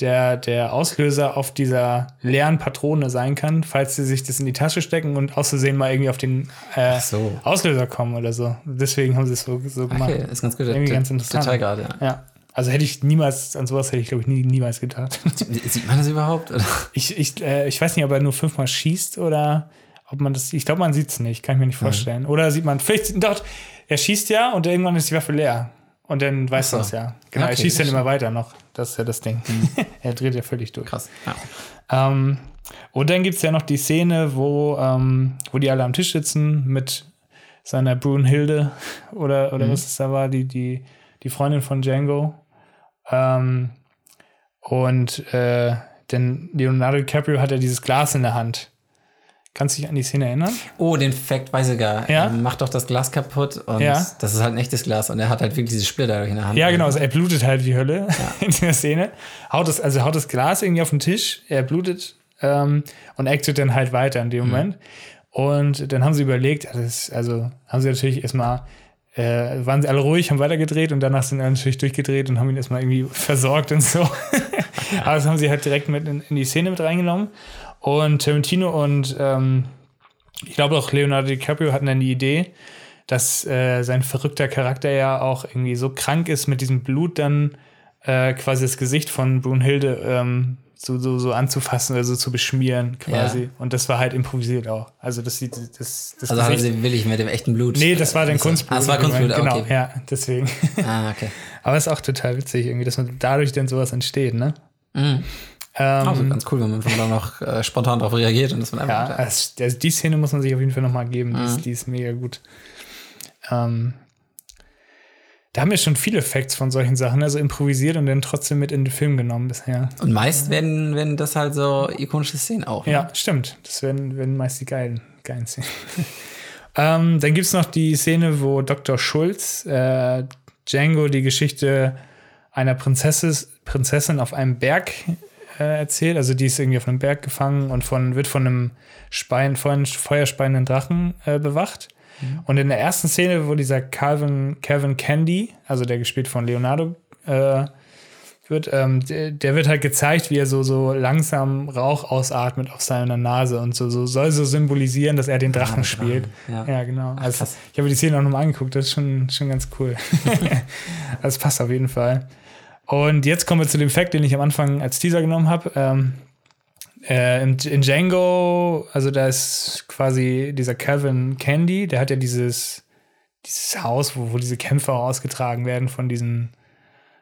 der, der Auslöser auf dieser leeren Patrone sein kann, falls sie sich das in die Tasche stecken und aus Versehen mal irgendwie auf den äh, so. Auslöser kommen oder so. Deswegen haben sie es so, so gemacht. Okay, ist ganz gut. Irgendwie ganz interessant. Total gerade. Ja. Ja. Also hätte ich niemals, an sowas hätte ich, glaube ich, nie, niemals gedacht. Sieht man das überhaupt? Oder? Ich, ich, äh, ich weiß nicht, ob er nur fünfmal schießt oder ob man das. Ich glaube, man sieht es nicht, kann ich mir nicht vorstellen. Oder sieht man, vielleicht, doch, er schießt ja und irgendwann ist die Waffe leer. Und dann weiß so. man es ja. Genau, er Okay, schießt dann immer weiter noch. Das ist ja das Ding. [LAUGHS] er dreht ja völlig durch. Krass. Ja. Ähm, und dann gibt es ja noch die Szene, wo, ähm, wo die alle am Tisch sitzen mit seiner Brunhilde [LAUGHS] oder, oder was es da war, die, die, die Freundin von Django. Ähm, und äh, denn Leonardo DiCaprio hat ja dieses Glas in der Hand. Kannst du dich an die Szene erinnern? Oh, den Fact weiß ich gar. Ja? Er macht doch das Glas kaputt und Ja. das ist halt ein echtes Glas und er hat halt wirklich diese Splitter in der Hand. Ja, genau, also er blutet halt wie Hölle [LAUGHS] in der Szene. Haut das, also haut das Glas irgendwie auf den Tisch, er blutet ähm, und actet dann halt weiter in dem Moment. Und dann haben sie überlegt, also, das, also haben sie natürlich erstmal, äh, waren sie alle ruhig, haben weitergedreht und danach sind sie natürlich durchgedreht und haben ihn erstmal irgendwie versorgt und so. [LAUGHS] Aber das haben sie halt direkt mit in, in die Szene mit reingenommen. Und Tarantino und ähm, ich glaube auch Leonardo DiCaprio hatten dann die Idee, dass äh, sein verrückter Charakter ja auch irgendwie so krank ist mit diesem Blut dann äh, quasi das Gesicht von Brunhilde ähm, so, so, so anzufassen oder so zu beschmieren quasi. Ja. Und das war halt improvisiert auch. Also das sieht das, das Also haben sie willig mit dem echten Blut. Nee, das war dann Also- Kunstblut. Ah, das war Kunstblut, Genau, okay. ja, deswegen. Ah, okay. Aber ist auch total witzig irgendwie, dass man dadurch dann sowas entsteht, ne? Mhm. Ähm, Also ganz cool, wenn man da noch äh, spontan darauf reagiert und das man Ja, einfach. also, also die Szene muss man sich auf jeden Fall nochmal geben. Die, Mhm. ist, die ist mega gut. Ähm, da haben wir schon viele Facts von solchen Sachen, also improvisiert und dann trotzdem mit in den Film genommen bisher. Und meist werden, werden das halt so ikonische Szenen auch. ne? Ja, stimmt. Das werden, werden meist die geilen, geilen Szenen. [LAUGHS] ähm, dann gibt es noch die Szene, wo Dr. Schulz äh, Django die Geschichte einer Prinzessin, Prinzessin auf einem Berg äh, erzählt. Also die ist irgendwie auf einem Berg gefangen und von, wird von einem Spein, von feuerspeienden Drachen äh, bewacht. Und in der ersten Szene, wo dieser Calvin, Calvin Candy, also der gespielt von Leonardo, äh, wird, ähm, der, der wird halt gezeigt, wie er so, so langsam Rauch ausatmet auf seiner Nase und so, so soll so symbolisieren, dass er den Drachen der spielt. Ja, ja. genau. Also, ich habe die Szene auch nochmal angeguckt, das ist schon, schon ganz cool. [LAUGHS] das passt auf jeden Fall. Und jetzt kommen wir zu dem Fact, den ich am Anfang als Teaser genommen habe. Ähm, äh, in, in Django, also da ist quasi dieser Calvin Candy, der hat ja dieses, dieses Haus, wo, wo diese Kämpfe ausgetragen werden von diesen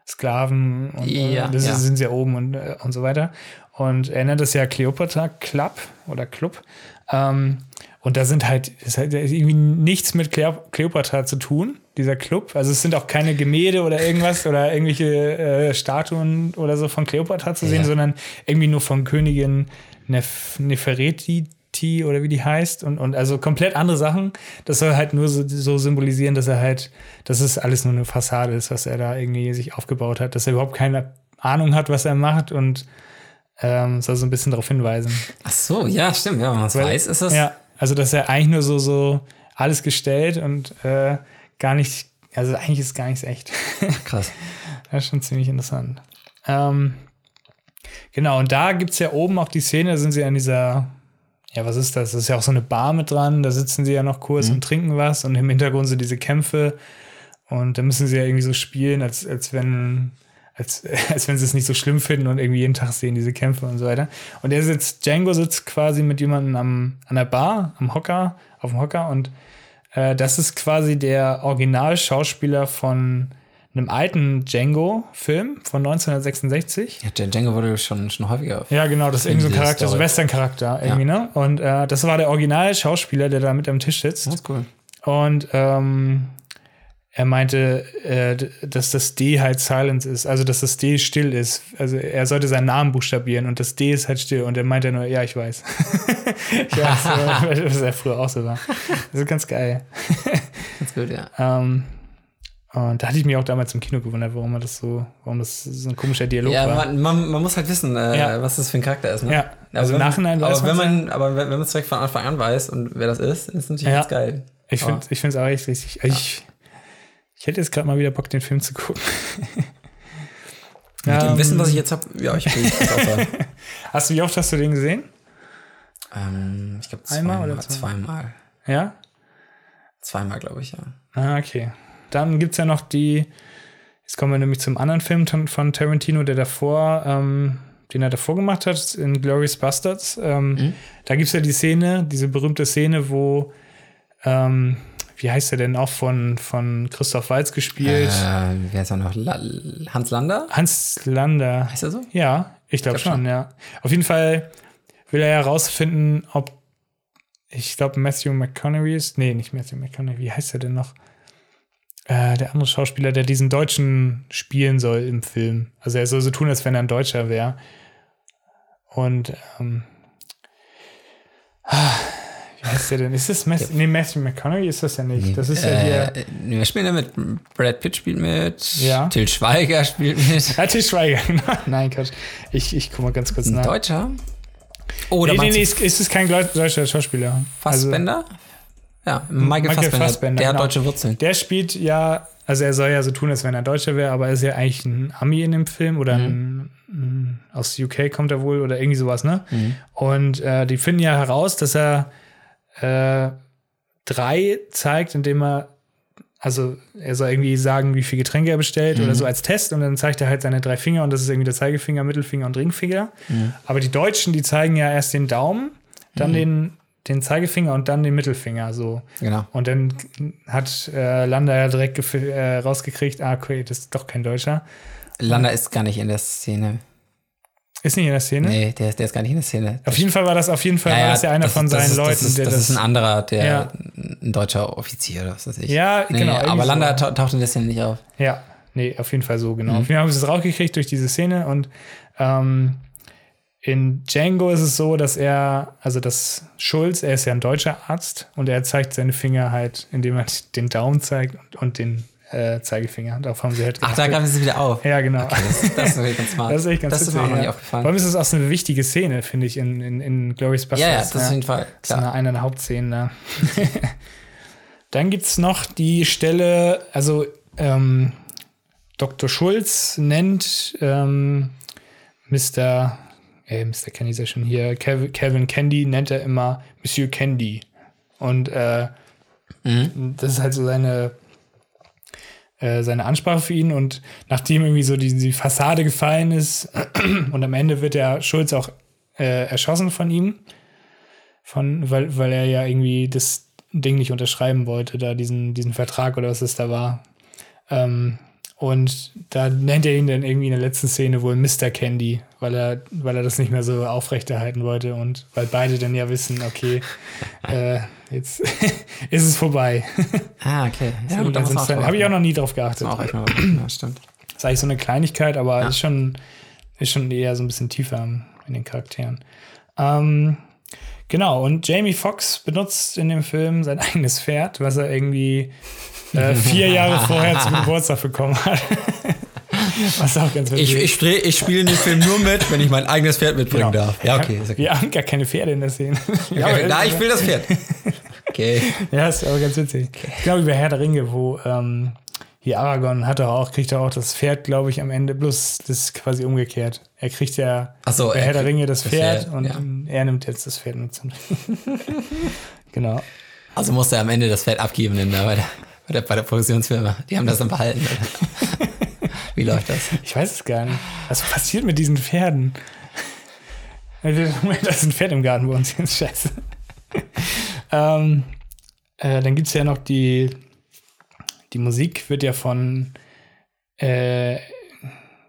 Sklaven und äh, Ja, das ja. sind sie ja oben und, äh, und so weiter. Und er nennt das ja Cleopatra Club oder Club. Ähm, und da sind halt, es hat irgendwie nichts mit Cleo- Cleopatra zu tun, dieser Club. Also es sind auch keine Gemälde oder irgendwas oder irgendwelche äh, Statuen oder so von Cleopatra zu sehen, Ja. sondern irgendwie nur von Königin Nef Nefertiti oder wie die heißt und, und also komplett andere Sachen. Das soll halt nur so, so symbolisieren, dass er halt, dass es alles nur eine Fassade ist, was er da irgendwie sich aufgebaut hat, dass er überhaupt keine Ahnung hat, was er macht und ähm, soll so ein bisschen darauf hinweisen. Ach so, ja, stimmt. Ja, wenn man es Weil- weiß, ist das. Ja, also dass er eigentlich nur so, so alles gestellt und äh, gar nicht, also eigentlich ist gar nichts echt. [LAUGHS] Krass. Das ist schon ziemlich interessant. Ähm, genau, und da gibt es ja oben auch die Szene, da sind sie an dieser, ja, was ist das? Das ist ja auch so eine Bar mit dran, da sitzen sie ja noch kurz und trinken was und im Hintergrund sind diese Kämpfe und da müssen sie ja irgendwie so spielen, als, als wenn. Als, [LAUGHS] als wenn sie es nicht so schlimm finden und irgendwie jeden Tag sehen, diese Kämpfe und so weiter. Und er sitzt, Django sitzt quasi mit jemandem am, an der Bar, am Hocker, auf dem Hocker und äh, das ist quasi der Originalschauspieler von einem alten Django-Film von 1966. Ja, der Django wurde schon, schon häufiger. Ja, genau, das ist irgendein so ein Charakter, so. Western-Charakter irgendwie, ne? Und äh, das war der Originalschauspieler, der da mit am Tisch sitzt. Das ist cool. Und ähm, er meinte, äh, dass das D halt Silence ist, also dass das D still ist. Also er sollte seinen Namen buchstabieren und das D ist halt still. Und er meinte nur, ja, ich weiß. [LAUGHS] ich weiß, äh, [LAUGHS] was er früher auch so war. Das ist ganz geil. [LAUGHS] Ganz gut, ja. Ähm, und da hatte ich mich auch damals im Kino gewundert, warum das so, warum das so ein komischer Dialog Ja, war. man, man, man muss halt wissen, äh, Ja. was das für ein Charakter ist. Ne? Ja, also im wenn- Nachhinein weiß aber wenn man, aber wenn man es direkt von Anfang an weiß und wer das ist, ist es natürlich Ja. ganz geil. Ich Aber- finde ich finde es auch echt richtig. Ich, ich hätte jetzt gerade mal wieder Bock, den Film zu gucken. [LAUGHS] Mit dem Ähm, Wissen, was ich jetzt habe, ja, ich bin. [LAUGHS] Hast du, wie oft hast du den gesehen? ähm, Ich glaube Einmal zweimal. oder zwei? Zweimal. Ja? Zweimal, glaube ich, ja. Ah, okay. Dann gibt es ja noch die, jetzt kommen wir nämlich zum anderen Film von, Tarantino, der davor, ähm, den er davor gemacht hat, in Glorious Bastards. Ähm, Da gibt es ja die Szene, diese berühmte Szene, wo, ähm, wie heißt der denn auch von, von Christoph Walz gespielt? Äh, wer ist er noch? La Hans Lander? Hans Lander. Heißt er so? Ja, ich glaube glaub schon, schon. ja. Auf jeden Fall will er herausfinden, ob ich glaube Matthew McConaughey ist. Nee, nicht Matthew McConaughey. Wie heißt er denn noch? Äh, der andere Schauspieler, der diesen Deutschen spielen soll im Film. Also er soll so tun, als wenn er ein Deutscher wäre. Und ähm, ah, heißt der denn? Ist das Matthew, nee, Matthew McConaughey ist das ja nicht. Das ist ja hier. Äh, nee, wer spielt mit? Brad Pitt spielt mit. Ja. Till Schweiger spielt mit. Ah, Til Schweiger. [LAUGHS] Nein, Quatsch. Ich, ich guck mal ganz kurz Ein nach. Deutscher? Oh, Nee, nee, nee, ist, ist es kein deutscher Schauspieler. Also, Fassbender? ja, Michael, Michael Fassbender. Fassbender, Der hat genau. deutsche Wurzeln. Der spielt ja, also er soll ja so tun, als wenn er Deutscher wäre, aber er ist ja eigentlich ein Ami in dem Film oder ein, ein, aus UK kommt er wohl oder irgendwie sowas, ne? Und äh, die finden ja heraus, dass er äh, drei zeigt, indem er, also er soll irgendwie sagen, wie viel Getränke er bestellt oder so als Test und dann zeigt er halt seine drei Finger und das ist irgendwie der Zeigefinger, Mittelfinger und Ringfinger. Aber die Deutschen, die zeigen ja erst den Daumen, dann den, den Zeigefinger und dann den Mittelfinger, so. Genau. Und dann hat äh, Landa ja direkt äh, rausgekriegt, ah, okay, das ist doch kein Deutscher. Lander ist gar nicht in der Szene. Ist nicht in der Szene? Nee, der, ist- der ist gar nicht in der Szene. Auf jeden Fall war das auf jeden Fall war das ja einer das von das seinen ist, Leuten, Das ist, das ist ein anderer, der Ja. ein deutscher Offizier, oder was weiß ich. Ja, nee, genau, Aber so. Lander tau- taucht in der Szene nicht auf. Ja, nee, auf jeden Fall so, Mhm. genau. Auf jeden Fall haben sie es rausgekriegt durch diese Szene und ähm, in Django ist es so, dass er, also das Schulz, er ist ja ein deutscher Arzt und er zeigt seine Finger halt, indem er den Daumen zeigt und, und den äh, Zeigefinger. Darauf haben sie halt Ach, da gab es wieder auf. Ja, genau. Das, das ist wirklich ganz smart. [LAUGHS] Das ist echt ganz Das ist mir auch witzig, noch nicht ja. aufgefallen. Vor allem ist es auch so eine wichtige Szene, finde ich, in, in, in Glorious Bastards. Ja, ja, das ist auf jeden Fall. Das ist eine, eine der Hauptszenen da. [LAUGHS] Dann gibt es noch die Stelle, also ähm, Dr. Schulz nennt ähm, Mr. Äh, Mr. Candy ist ja schon hier, Kev Kevin Candy nennt er immer Monsieur Candy. Und äh, Mhm. das ist halt so seine, äh, seine Ansprache für ihn. Und nachdem irgendwie so die, die Fassade gefallen ist [CLEARS THROAT] und am Ende wird der Schulz auch äh, erschossen von ihm, von, weil, weil er ja irgendwie das Ding nicht unterschreiben wollte, da diesen, diesen Vertrag oder was es da war. Ähm, und da nennt er ihn dann irgendwie in der letzten Szene wohl Mr. Candy, weil er, weil er das nicht mehr so aufrechterhalten wollte und weil beide dann ja wissen, okay, [LAUGHS] äh, jetzt ist es vorbei. Ah, okay. [LAUGHS] Ja, da dann sind's dann- Habe ich auch noch nie drauf geachtet. Auch echt mal ja, stimmt. Das ist eigentlich so eine Kleinigkeit, aber ist, schon, ist schon eher so ein bisschen tiefer in den Charakteren. Ähm, genau, und Jamie Foxx benutzt in dem Film sein [LAUGHS] eigenes Pferd, was er irgendwie äh, vier Jahre [LAUGHS] vorher zum Geburtstag bekommen hat. was auch ganz witzig Ich, ich, ich spiele in dem Film nur mit, wenn ich mein eigenes Pferd mitbringen Genau. darf. Ja, okay. Okay. Wir haben gar keine Pferde in der Szene. ja, aber- Da, ich spiele das Pferd. Okay. [LAUGHS] Ja, ist aber ganz witzig. Genau wie bei Herr der Ringe, wo ähm, hier Aragorn hat er auch, kriegt er auch das Pferd, glaube ich, am Ende. Bloß das ist quasi umgekehrt. Er kriegt ja Ach so, bei er Herr der Ringe das das Pferd, Pferd, und ja. er nimmt jetzt das Pferd mit zum [LAUGHS] Genau. Also musste er am Ende das Pferd abgeben denn da bei der, bei der, bei der Produktionsfirma. Die haben das dann behalten. [LAUGHS] Wie läuft das? Ich weiß es gar nicht. Was passiert mit diesen Pferden? Da ist ein Pferd im Garten bei uns. Scheiße. Ähm, äh, dann gibt es ja noch die, die Musik, wird ja von, äh,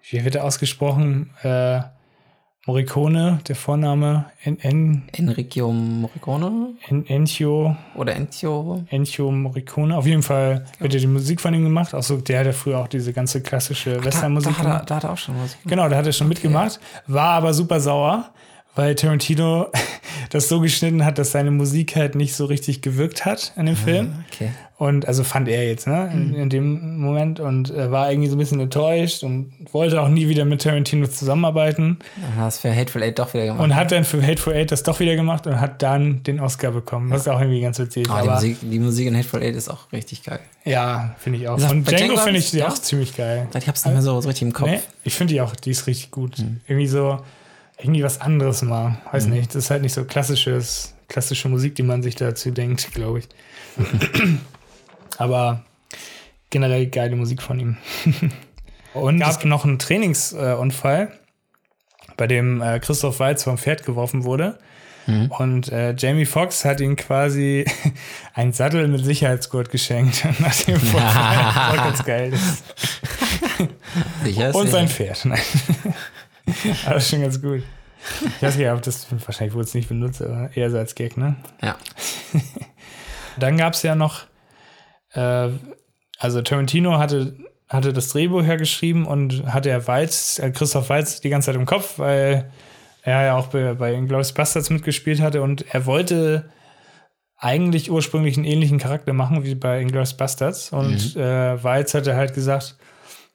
wie wird er ausgesprochen? Äh, Morricone, der Vorname, en, en, Enrico Morricone en, Ennio, oder Enzio? Ennio Morricone. Auf jeden Fall wird ja die Musik von ihm gemacht. Auch so, der hat ja früher auch diese ganze klassische Da, da, Westernmusik hat er, gemacht. da hat er auch schon Musik. Genau, da hat er schon mitgemacht, war aber super sauer, weil Tarantino [LAUGHS] das so geschnitten hat, dass seine Musik halt nicht so richtig gewirkt hat an dem Film. Okay. Und also fand er jetzt, ne, in, in dem Moment und äh, war irgendwie so ein bisschen enttäuscht und wollte auch nie wieder mit Tarantino zusammenarbeiten Dann hast du für Hateful Eight doch wieder gemacht. und hat dann für Hateful Eight das doch wieder gemacht und hat dann den Oscar bekommen. Was auch irgendwie ganz witzig ist. Ah, die, aber Musik, die Musik in Hateful Eight ist auch richtig geil. ja, finde ich auch. Von bei Django finde ich die ja? auch ziemlich geil. Ich hab's nicht mehr so, so richtig im Kopf. Nee, ich finde die auch, die ist richtig gut. Mhm. Irgendwie so, irgendwie was anderes mal. Weiß nicht. Das ist halt nicht so klassisches, klassische Musik, die man sich dazu denkt, [LAUGHS] glaube ich. [LAUGHS] Aber generell geile Musik von ihm. [LAUGHS] Und es gab noch einen Trainingsunfall, bei dem äh, Christoph Walz vom Pferd geworfen wurde. Mhm. Und äh, Jamie Foxx hat ihm quasi einen Sattel mit Sicherheitsgurt geschenkt. Nach dem Vorfall. ganz geil. Sicher Und sein. Pferd. Nein. [LAUGHS] Das ist schon ganz gut. Ich weiß nicht, ob das wahrscheinlich wurde es nicht benutzt, aber eher so als Gag, ne? Ja. [LAUGHS] Dann gab es ja noch, äh, also Tarantino hatte, hatte das Drehbuch hergeschrieben und hatte er Walz, äh, Christoph Walz die ganze Zeit im Kopf, weil er ja auch bei, bei Inglourious Bastards mitgespielt hatte und er wollte eigentlich ursprünglich einen ähnlichen Charakter machen wie bei Inglourious Bastards und äh, Walz hatte halt gesagt,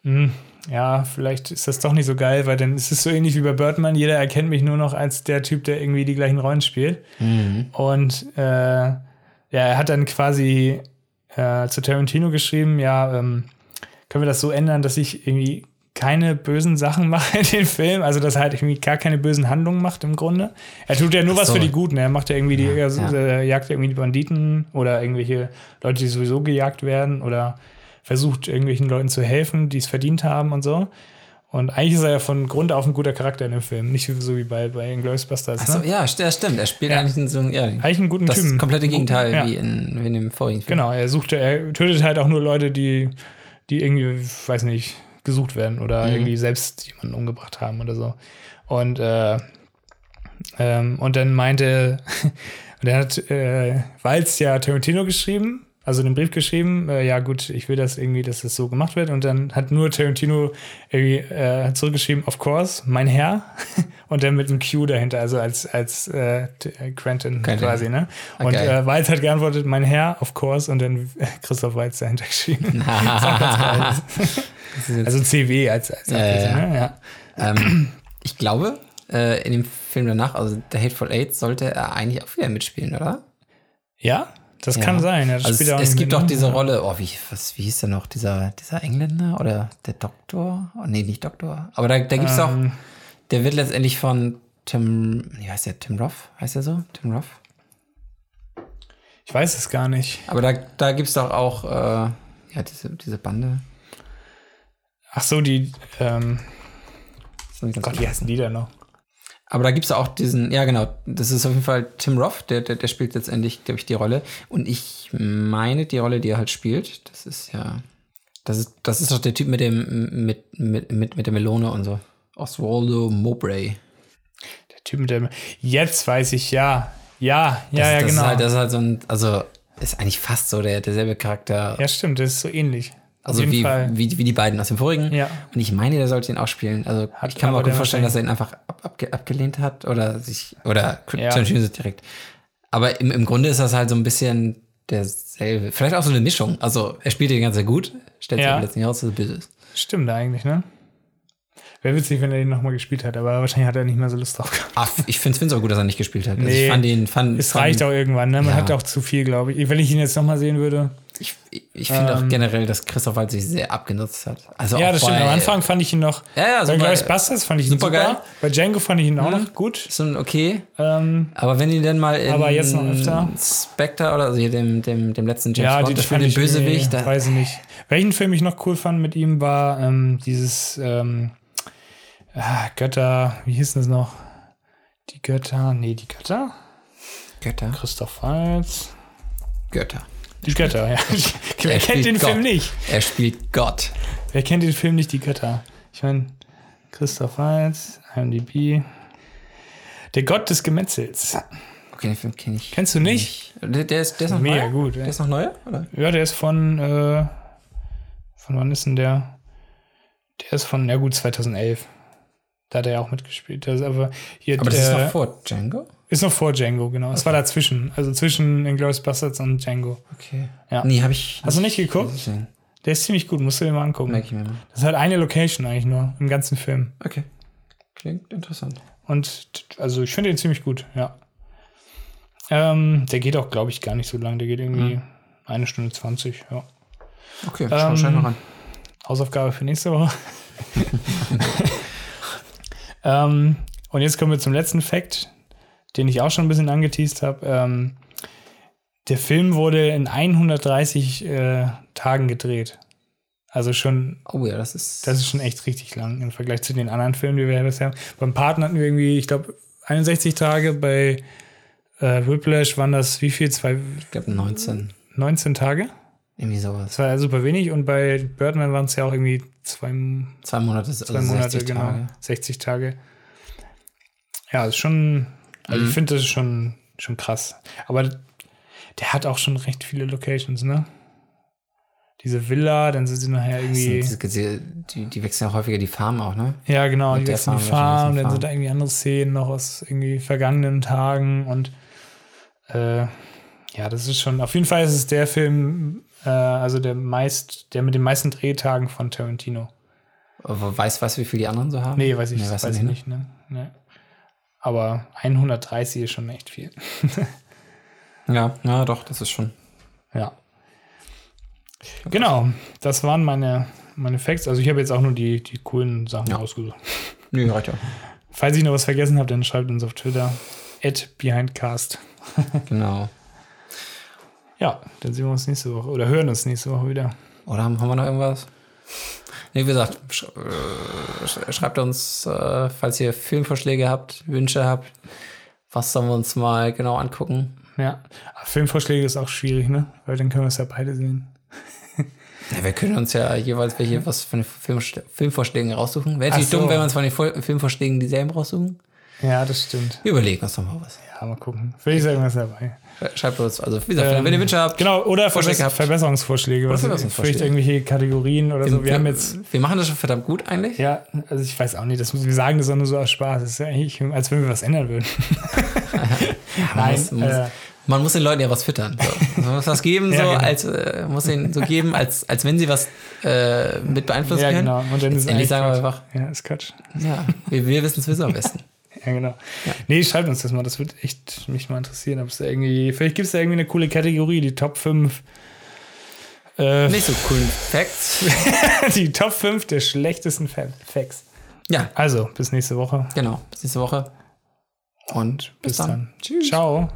hm, ja, vielleicht ist das doch nicht so geil, weil dann ist es so ähnlich wie bei Birdman. Jeder erkennt mich nur noch als der Typ, der irgendwie die gleichen Rollen spielt. Und äh, ja, er hat dann quasi äh, zu Tarantino geschrieben, ja, ähm, können wir das so ändern, dass ich irgendwie keine bösen Sachen [LAUGHS] mache in den Film, also dass er halt irgendwie gar keine bösen Handlungen macht im Grunde. Er tut ja nur Ach was so. für die Guten. Er macht ja irgendwie die, er, ja. er jagt ja irgendwie die Banditen oder irgendwelche Leute, die sowieso gejagt werden oder versucht irgendwelchen Leuten zu helfen, die es verdient haben und so. Und eigentlich ist er ja von Grund auf ein guter Charakter in dem Film, nicht so wie bei, bei Bastards. Achso, Ne? ja, st- ja, stimmt. Er spielt Ja. eigentlich in so ja, Eigentlich einen guten das Typen. komplette Gegenteil Ja. wie, in, wie in dem vorigen Film. Genau, er sucht, er tötet halt auch nur Leute, die, die irgendwie, weiß nicht, gesucht werden oder Mhm. irgendwie selbst jemanden umgebracht haben oder so. Und, äh, ähm, und dann meinte, [LAUGHS] und er hat äh, Walz ja Tarantino geschrieben, also den Brief geschrieben, äh, ja gut, ich will das irgendwie, dass das so gemacht wird. Und dann hat nur Tarantino irgendwie äh, zurückgeschrieben, of course, mein Herr. [LAUGHS] Und dann mit einem Q dahinter, also als, als äh, Quentin Quentin. quasi, ne? Ah, Und äh, Walz hat geantwortet, mein Herr, of course, und dann äh, Christoph Walz dahinter geschrieben. [LAUGHS] Also CW als, als ja. ne? ja. ähm, ich glaube, äh, in dem Film danach, also der Hateful Eight, sollte er eigentlich auch wieder mitspielen, oder? Ja, das Ja. kann sein. Ja, das Also es, er auch es gibt auch diese. Rolle, oh, wie, was, wie hieß der noch? Dieser, dieser Engländer oder der Doktor? Oh, nee, nicht Doktor. Aber da, da gibt es auch, Ähm. der wird letztendlich von Tim, wie heißt der? Tim Roth? Heißt der so? Tim Roth? Ich weiß es gar nicht. Aber da, da gibt es doch auch, äh, ja, diese, diese Bande. Ach so, die, ähm, Gott, wie heißen die da noch? Aber da gibt es auch diesen, ja genau, das ist auf jeden Fall Tim Roth, der, der, der spielt letztendlich, glaube ich, die Rolle. Und ich meine, die Rolle, die er halt spielt, das ist ja, das ist, das ist doch der Typ mit dem, mit, mit, mit, mit der Melone und so. Oswaldo Mowbray. Der Typ mit dem. Jetzt weiß ich, ja. Ja, ja, das, ja, das genau. Ist halt, das ist halt so ein, also, ist eigentlich fast so der, derselbe Charakter. ja, stimmt, das ist so ähnlich. Also wie, wie, wie die beiden aus dem vorigen. Ja. Und ich meine, der sollte ihn auch spielen. Also Hat ich kann mir auch gut vorstellen, dass er ihn einfach ab, abge, abgelehnt hat oder sich oder Ja. Ist direkt. Aber im, im Grunde ist das halt so ein bisschen derselbe. Vielleicht auch so eine Mischung. Also er spielt den ganz sehr gut, stellt sich Ja. aber letztendlich heraus, dass er böse ist. Stimmt eigentlich, ne? Wäre witzig, wenn er den nochmal gespielt hat, aber wahrscheinlich hat er nicht mehr so Lust drauf gehabt. Ach, ich finde es auch gut, dass er nicht gespielt hat. Also Nee. ich fand ihn, fand, Es fand, reicht auch irgendwann, ne? Man Ja. hat auch zu viel, glaube ich. Wenn ich ihn jetzt nochmal sehen würde. Ich, ich, finde auch Ähm. generell, dass Christoph Waltz sich sehr abgenutzt hat. Also Ja, auch das stimmt. bei, Am Anfang fand ich ihn noch. Ja, ja, bei super. Glorious Bastards fand ich ihn super. Super geil. Bei Django fand ich ihn auch Mhm. noch gut. So ein okay. Ähm, Aber wenn die denn mal in Aber jetzt noch öfter. Spectre oder also hier dem, dem, dem letzten James ja, Bond, der fand den Bösewicht, da, Weiß ich nicht. Welchen Film ich noch cool fand mit ihm war ähm, dieses ähm, ah, Götter, wie hieß das noch? Die Götter, nee, die Götter? Götter. Christoph Waltz. Götter. Die Götter, ja. [LAUGHS] Wer Er kennt den Film Gott. nicht? Er spielt Gott. Wer kennt den Film nicht, die Götter? Ich meine, Christoph Waltz, IMDb. Der Gott des Gemetzels. Okay, den Film kenne ich. Kennst du nicht? Der, der, ist, der ist noch Mega neu? gut, Der ja. ist noch neuer? Oder? Ja, der ist von, äh, von wann ist denn der? Der ist von, ja gut, 2011. Da hat er ja auch mitgespielt. Das ist aber hier, Aber das ist äh, noch vor Django? Ist noch vor Django, genau. Es war dazwischen. Also zwischen Inglourious Bastards und Django. Okay. Ja. Nee, habe ich. Hast du nicht geguckt? gesehen. Der ist ziemlich gut, musst du dir mal angucken. Merke ich mir mal. Das ist halt eine Location eigentlich nur im ganzen Film. Okay. Klingt interessant. Und also ich finde ihn ziemlich gut, ja. Ähm, der geht auch, glaube ich, gar nicht so lang. Der geht irgendwie Mhm. eine Stunde 20, ja. Okay, schau, Ähm, schau mal ran. Hausaufgabe für nächste Woche. [LAUGHS] [LAUGHS] ähm, und jetzt kommen wir zum letzten Fact, den ich auch schon ein bisschen angeteased habe. Ähm, der Film wurde in 130 äh, Tagen gedreht. Also schon, Oh ja, das ist. das ist schon echt richtig lang im Vergleich zu den anderen Filmen, die wir bisher haben. Beim Paten hatten wir irgendwie, ich glaube, 61 Tage, bei Äh, Whiplash waren das wie viel? Zwei, Ich glaube 19. 19 Tage? Irgendwie sowas. Das war ja super wenig und bei Birdman waren es ja auch irgendwie zwei, Zwei Monate, also zwei Monate, 60 genau. Tage. 60 Tage. Ja, ist schon, also Mhm. ich finde das schon, schon krass. Aber der hat auch schon recht viele Locations, ne? Diese Villa, dann sind sie nachher irgendwie. Sind- Die, die wechseln ja häufiger die Farm auch, ne? Ja, genau, Mit die wechseln die Farm, Farm, wahrscheinlich dann Farm. sind da irgendwie andere Szenen noch aus irgendwie vergangenen Tagen und äh, ja, das ist schon, auf jeden Fall ist es der Film, äh, also der meist, der mit den meisten Drehtagen von Tarantino. Aber Weißt du, wie viel die anderen so haben? Nee, weiß ich, Nee, weiß weißt du ich nicht, nicht, ne? Nee. Aber 130 ist schon echt viel. [LAUGHS] Ja, ja, doch, das ist schon. Ja. Genau, das waren meine, meine Facts. Also ich habe jetzt auch nur die, die coolen Sachen Ja. rausgesucht. Nö, reicht ja. Falls ich noch was vergessen habe, dann schreibt uns auf Twitter. At behindcast. [LAUGHS] Genau. Ja, dann sehen wir uns nächste Woche oder hören uns nächste Woche wieder. Oder haben, haben wir noch irgendwas? Nee, wie gesagt, sch äh, sch- schreibt uns, äh, falls ihr Filmvorschläge habt, Wünsche habt. Was sollen wir uns mal genau angucken? Ja. Aber Filmvorschläge ist auch schwierig, ne? Weil dann können wir es ja beide sehen. [LAUGHS] Ja, wir können uns ja jeweils welche was von den Film Filmvorschlägen raussuchen. Wäre natürlich so. dumm, wenn wir uns von den Filmvorschlägen dieselben raussuchen. Ja, das stimmt. Wir überlegen uns doch mal was. Ja, mal gucken. Will ich sagen, was dabei. Sch- Schreibt uns, also wie gesagt, Ähm, wenn ihr Wünsche habt. Genau, oder Vorschläge habt. Verbesserungsvorschläge. Was, Verbesserungsvorschläge. Vielleicht irgendwelche Kategorien oder so. Wir haben jetzt, wir machen das schon verdammt gut eigentlich. ja, also ich weiß auch nicht, das, wir sagen das auch nur so aus Spaß. Das ist ja eigentlich, als wenn wir was ändern würden. [LAUGHS] man, muss, man, äh, muss, man muss den Leuten ja was füttern. So. Man muss was geben, [LAUGHS] Ja, so, genau. als, äh, muss ihnen so geben, als, als wenn sie was äh, mit beeinflussen ja, können. genau. Und dann ist sagen wir Quatsch. einfach, Ja, ist Quatsch. ja, wir, wir wissen es sowieso am besten. Ja, genau. Nee, schreibt uns das mal. Das wird echt mich mal interessieren. Ob es irgendwie, vielleicht gibt es da irgendwie eine coole Kategorie, die Top 5. Äh, Nicht so coolen Facts. [LAUGHS] die Top 5 der schlechtesten Fa- Facts. Ja, Also, bis nächste Woche. genau. Bis nächste Woche. Und bis, Bis dann. dann. Tschüss. Ciao.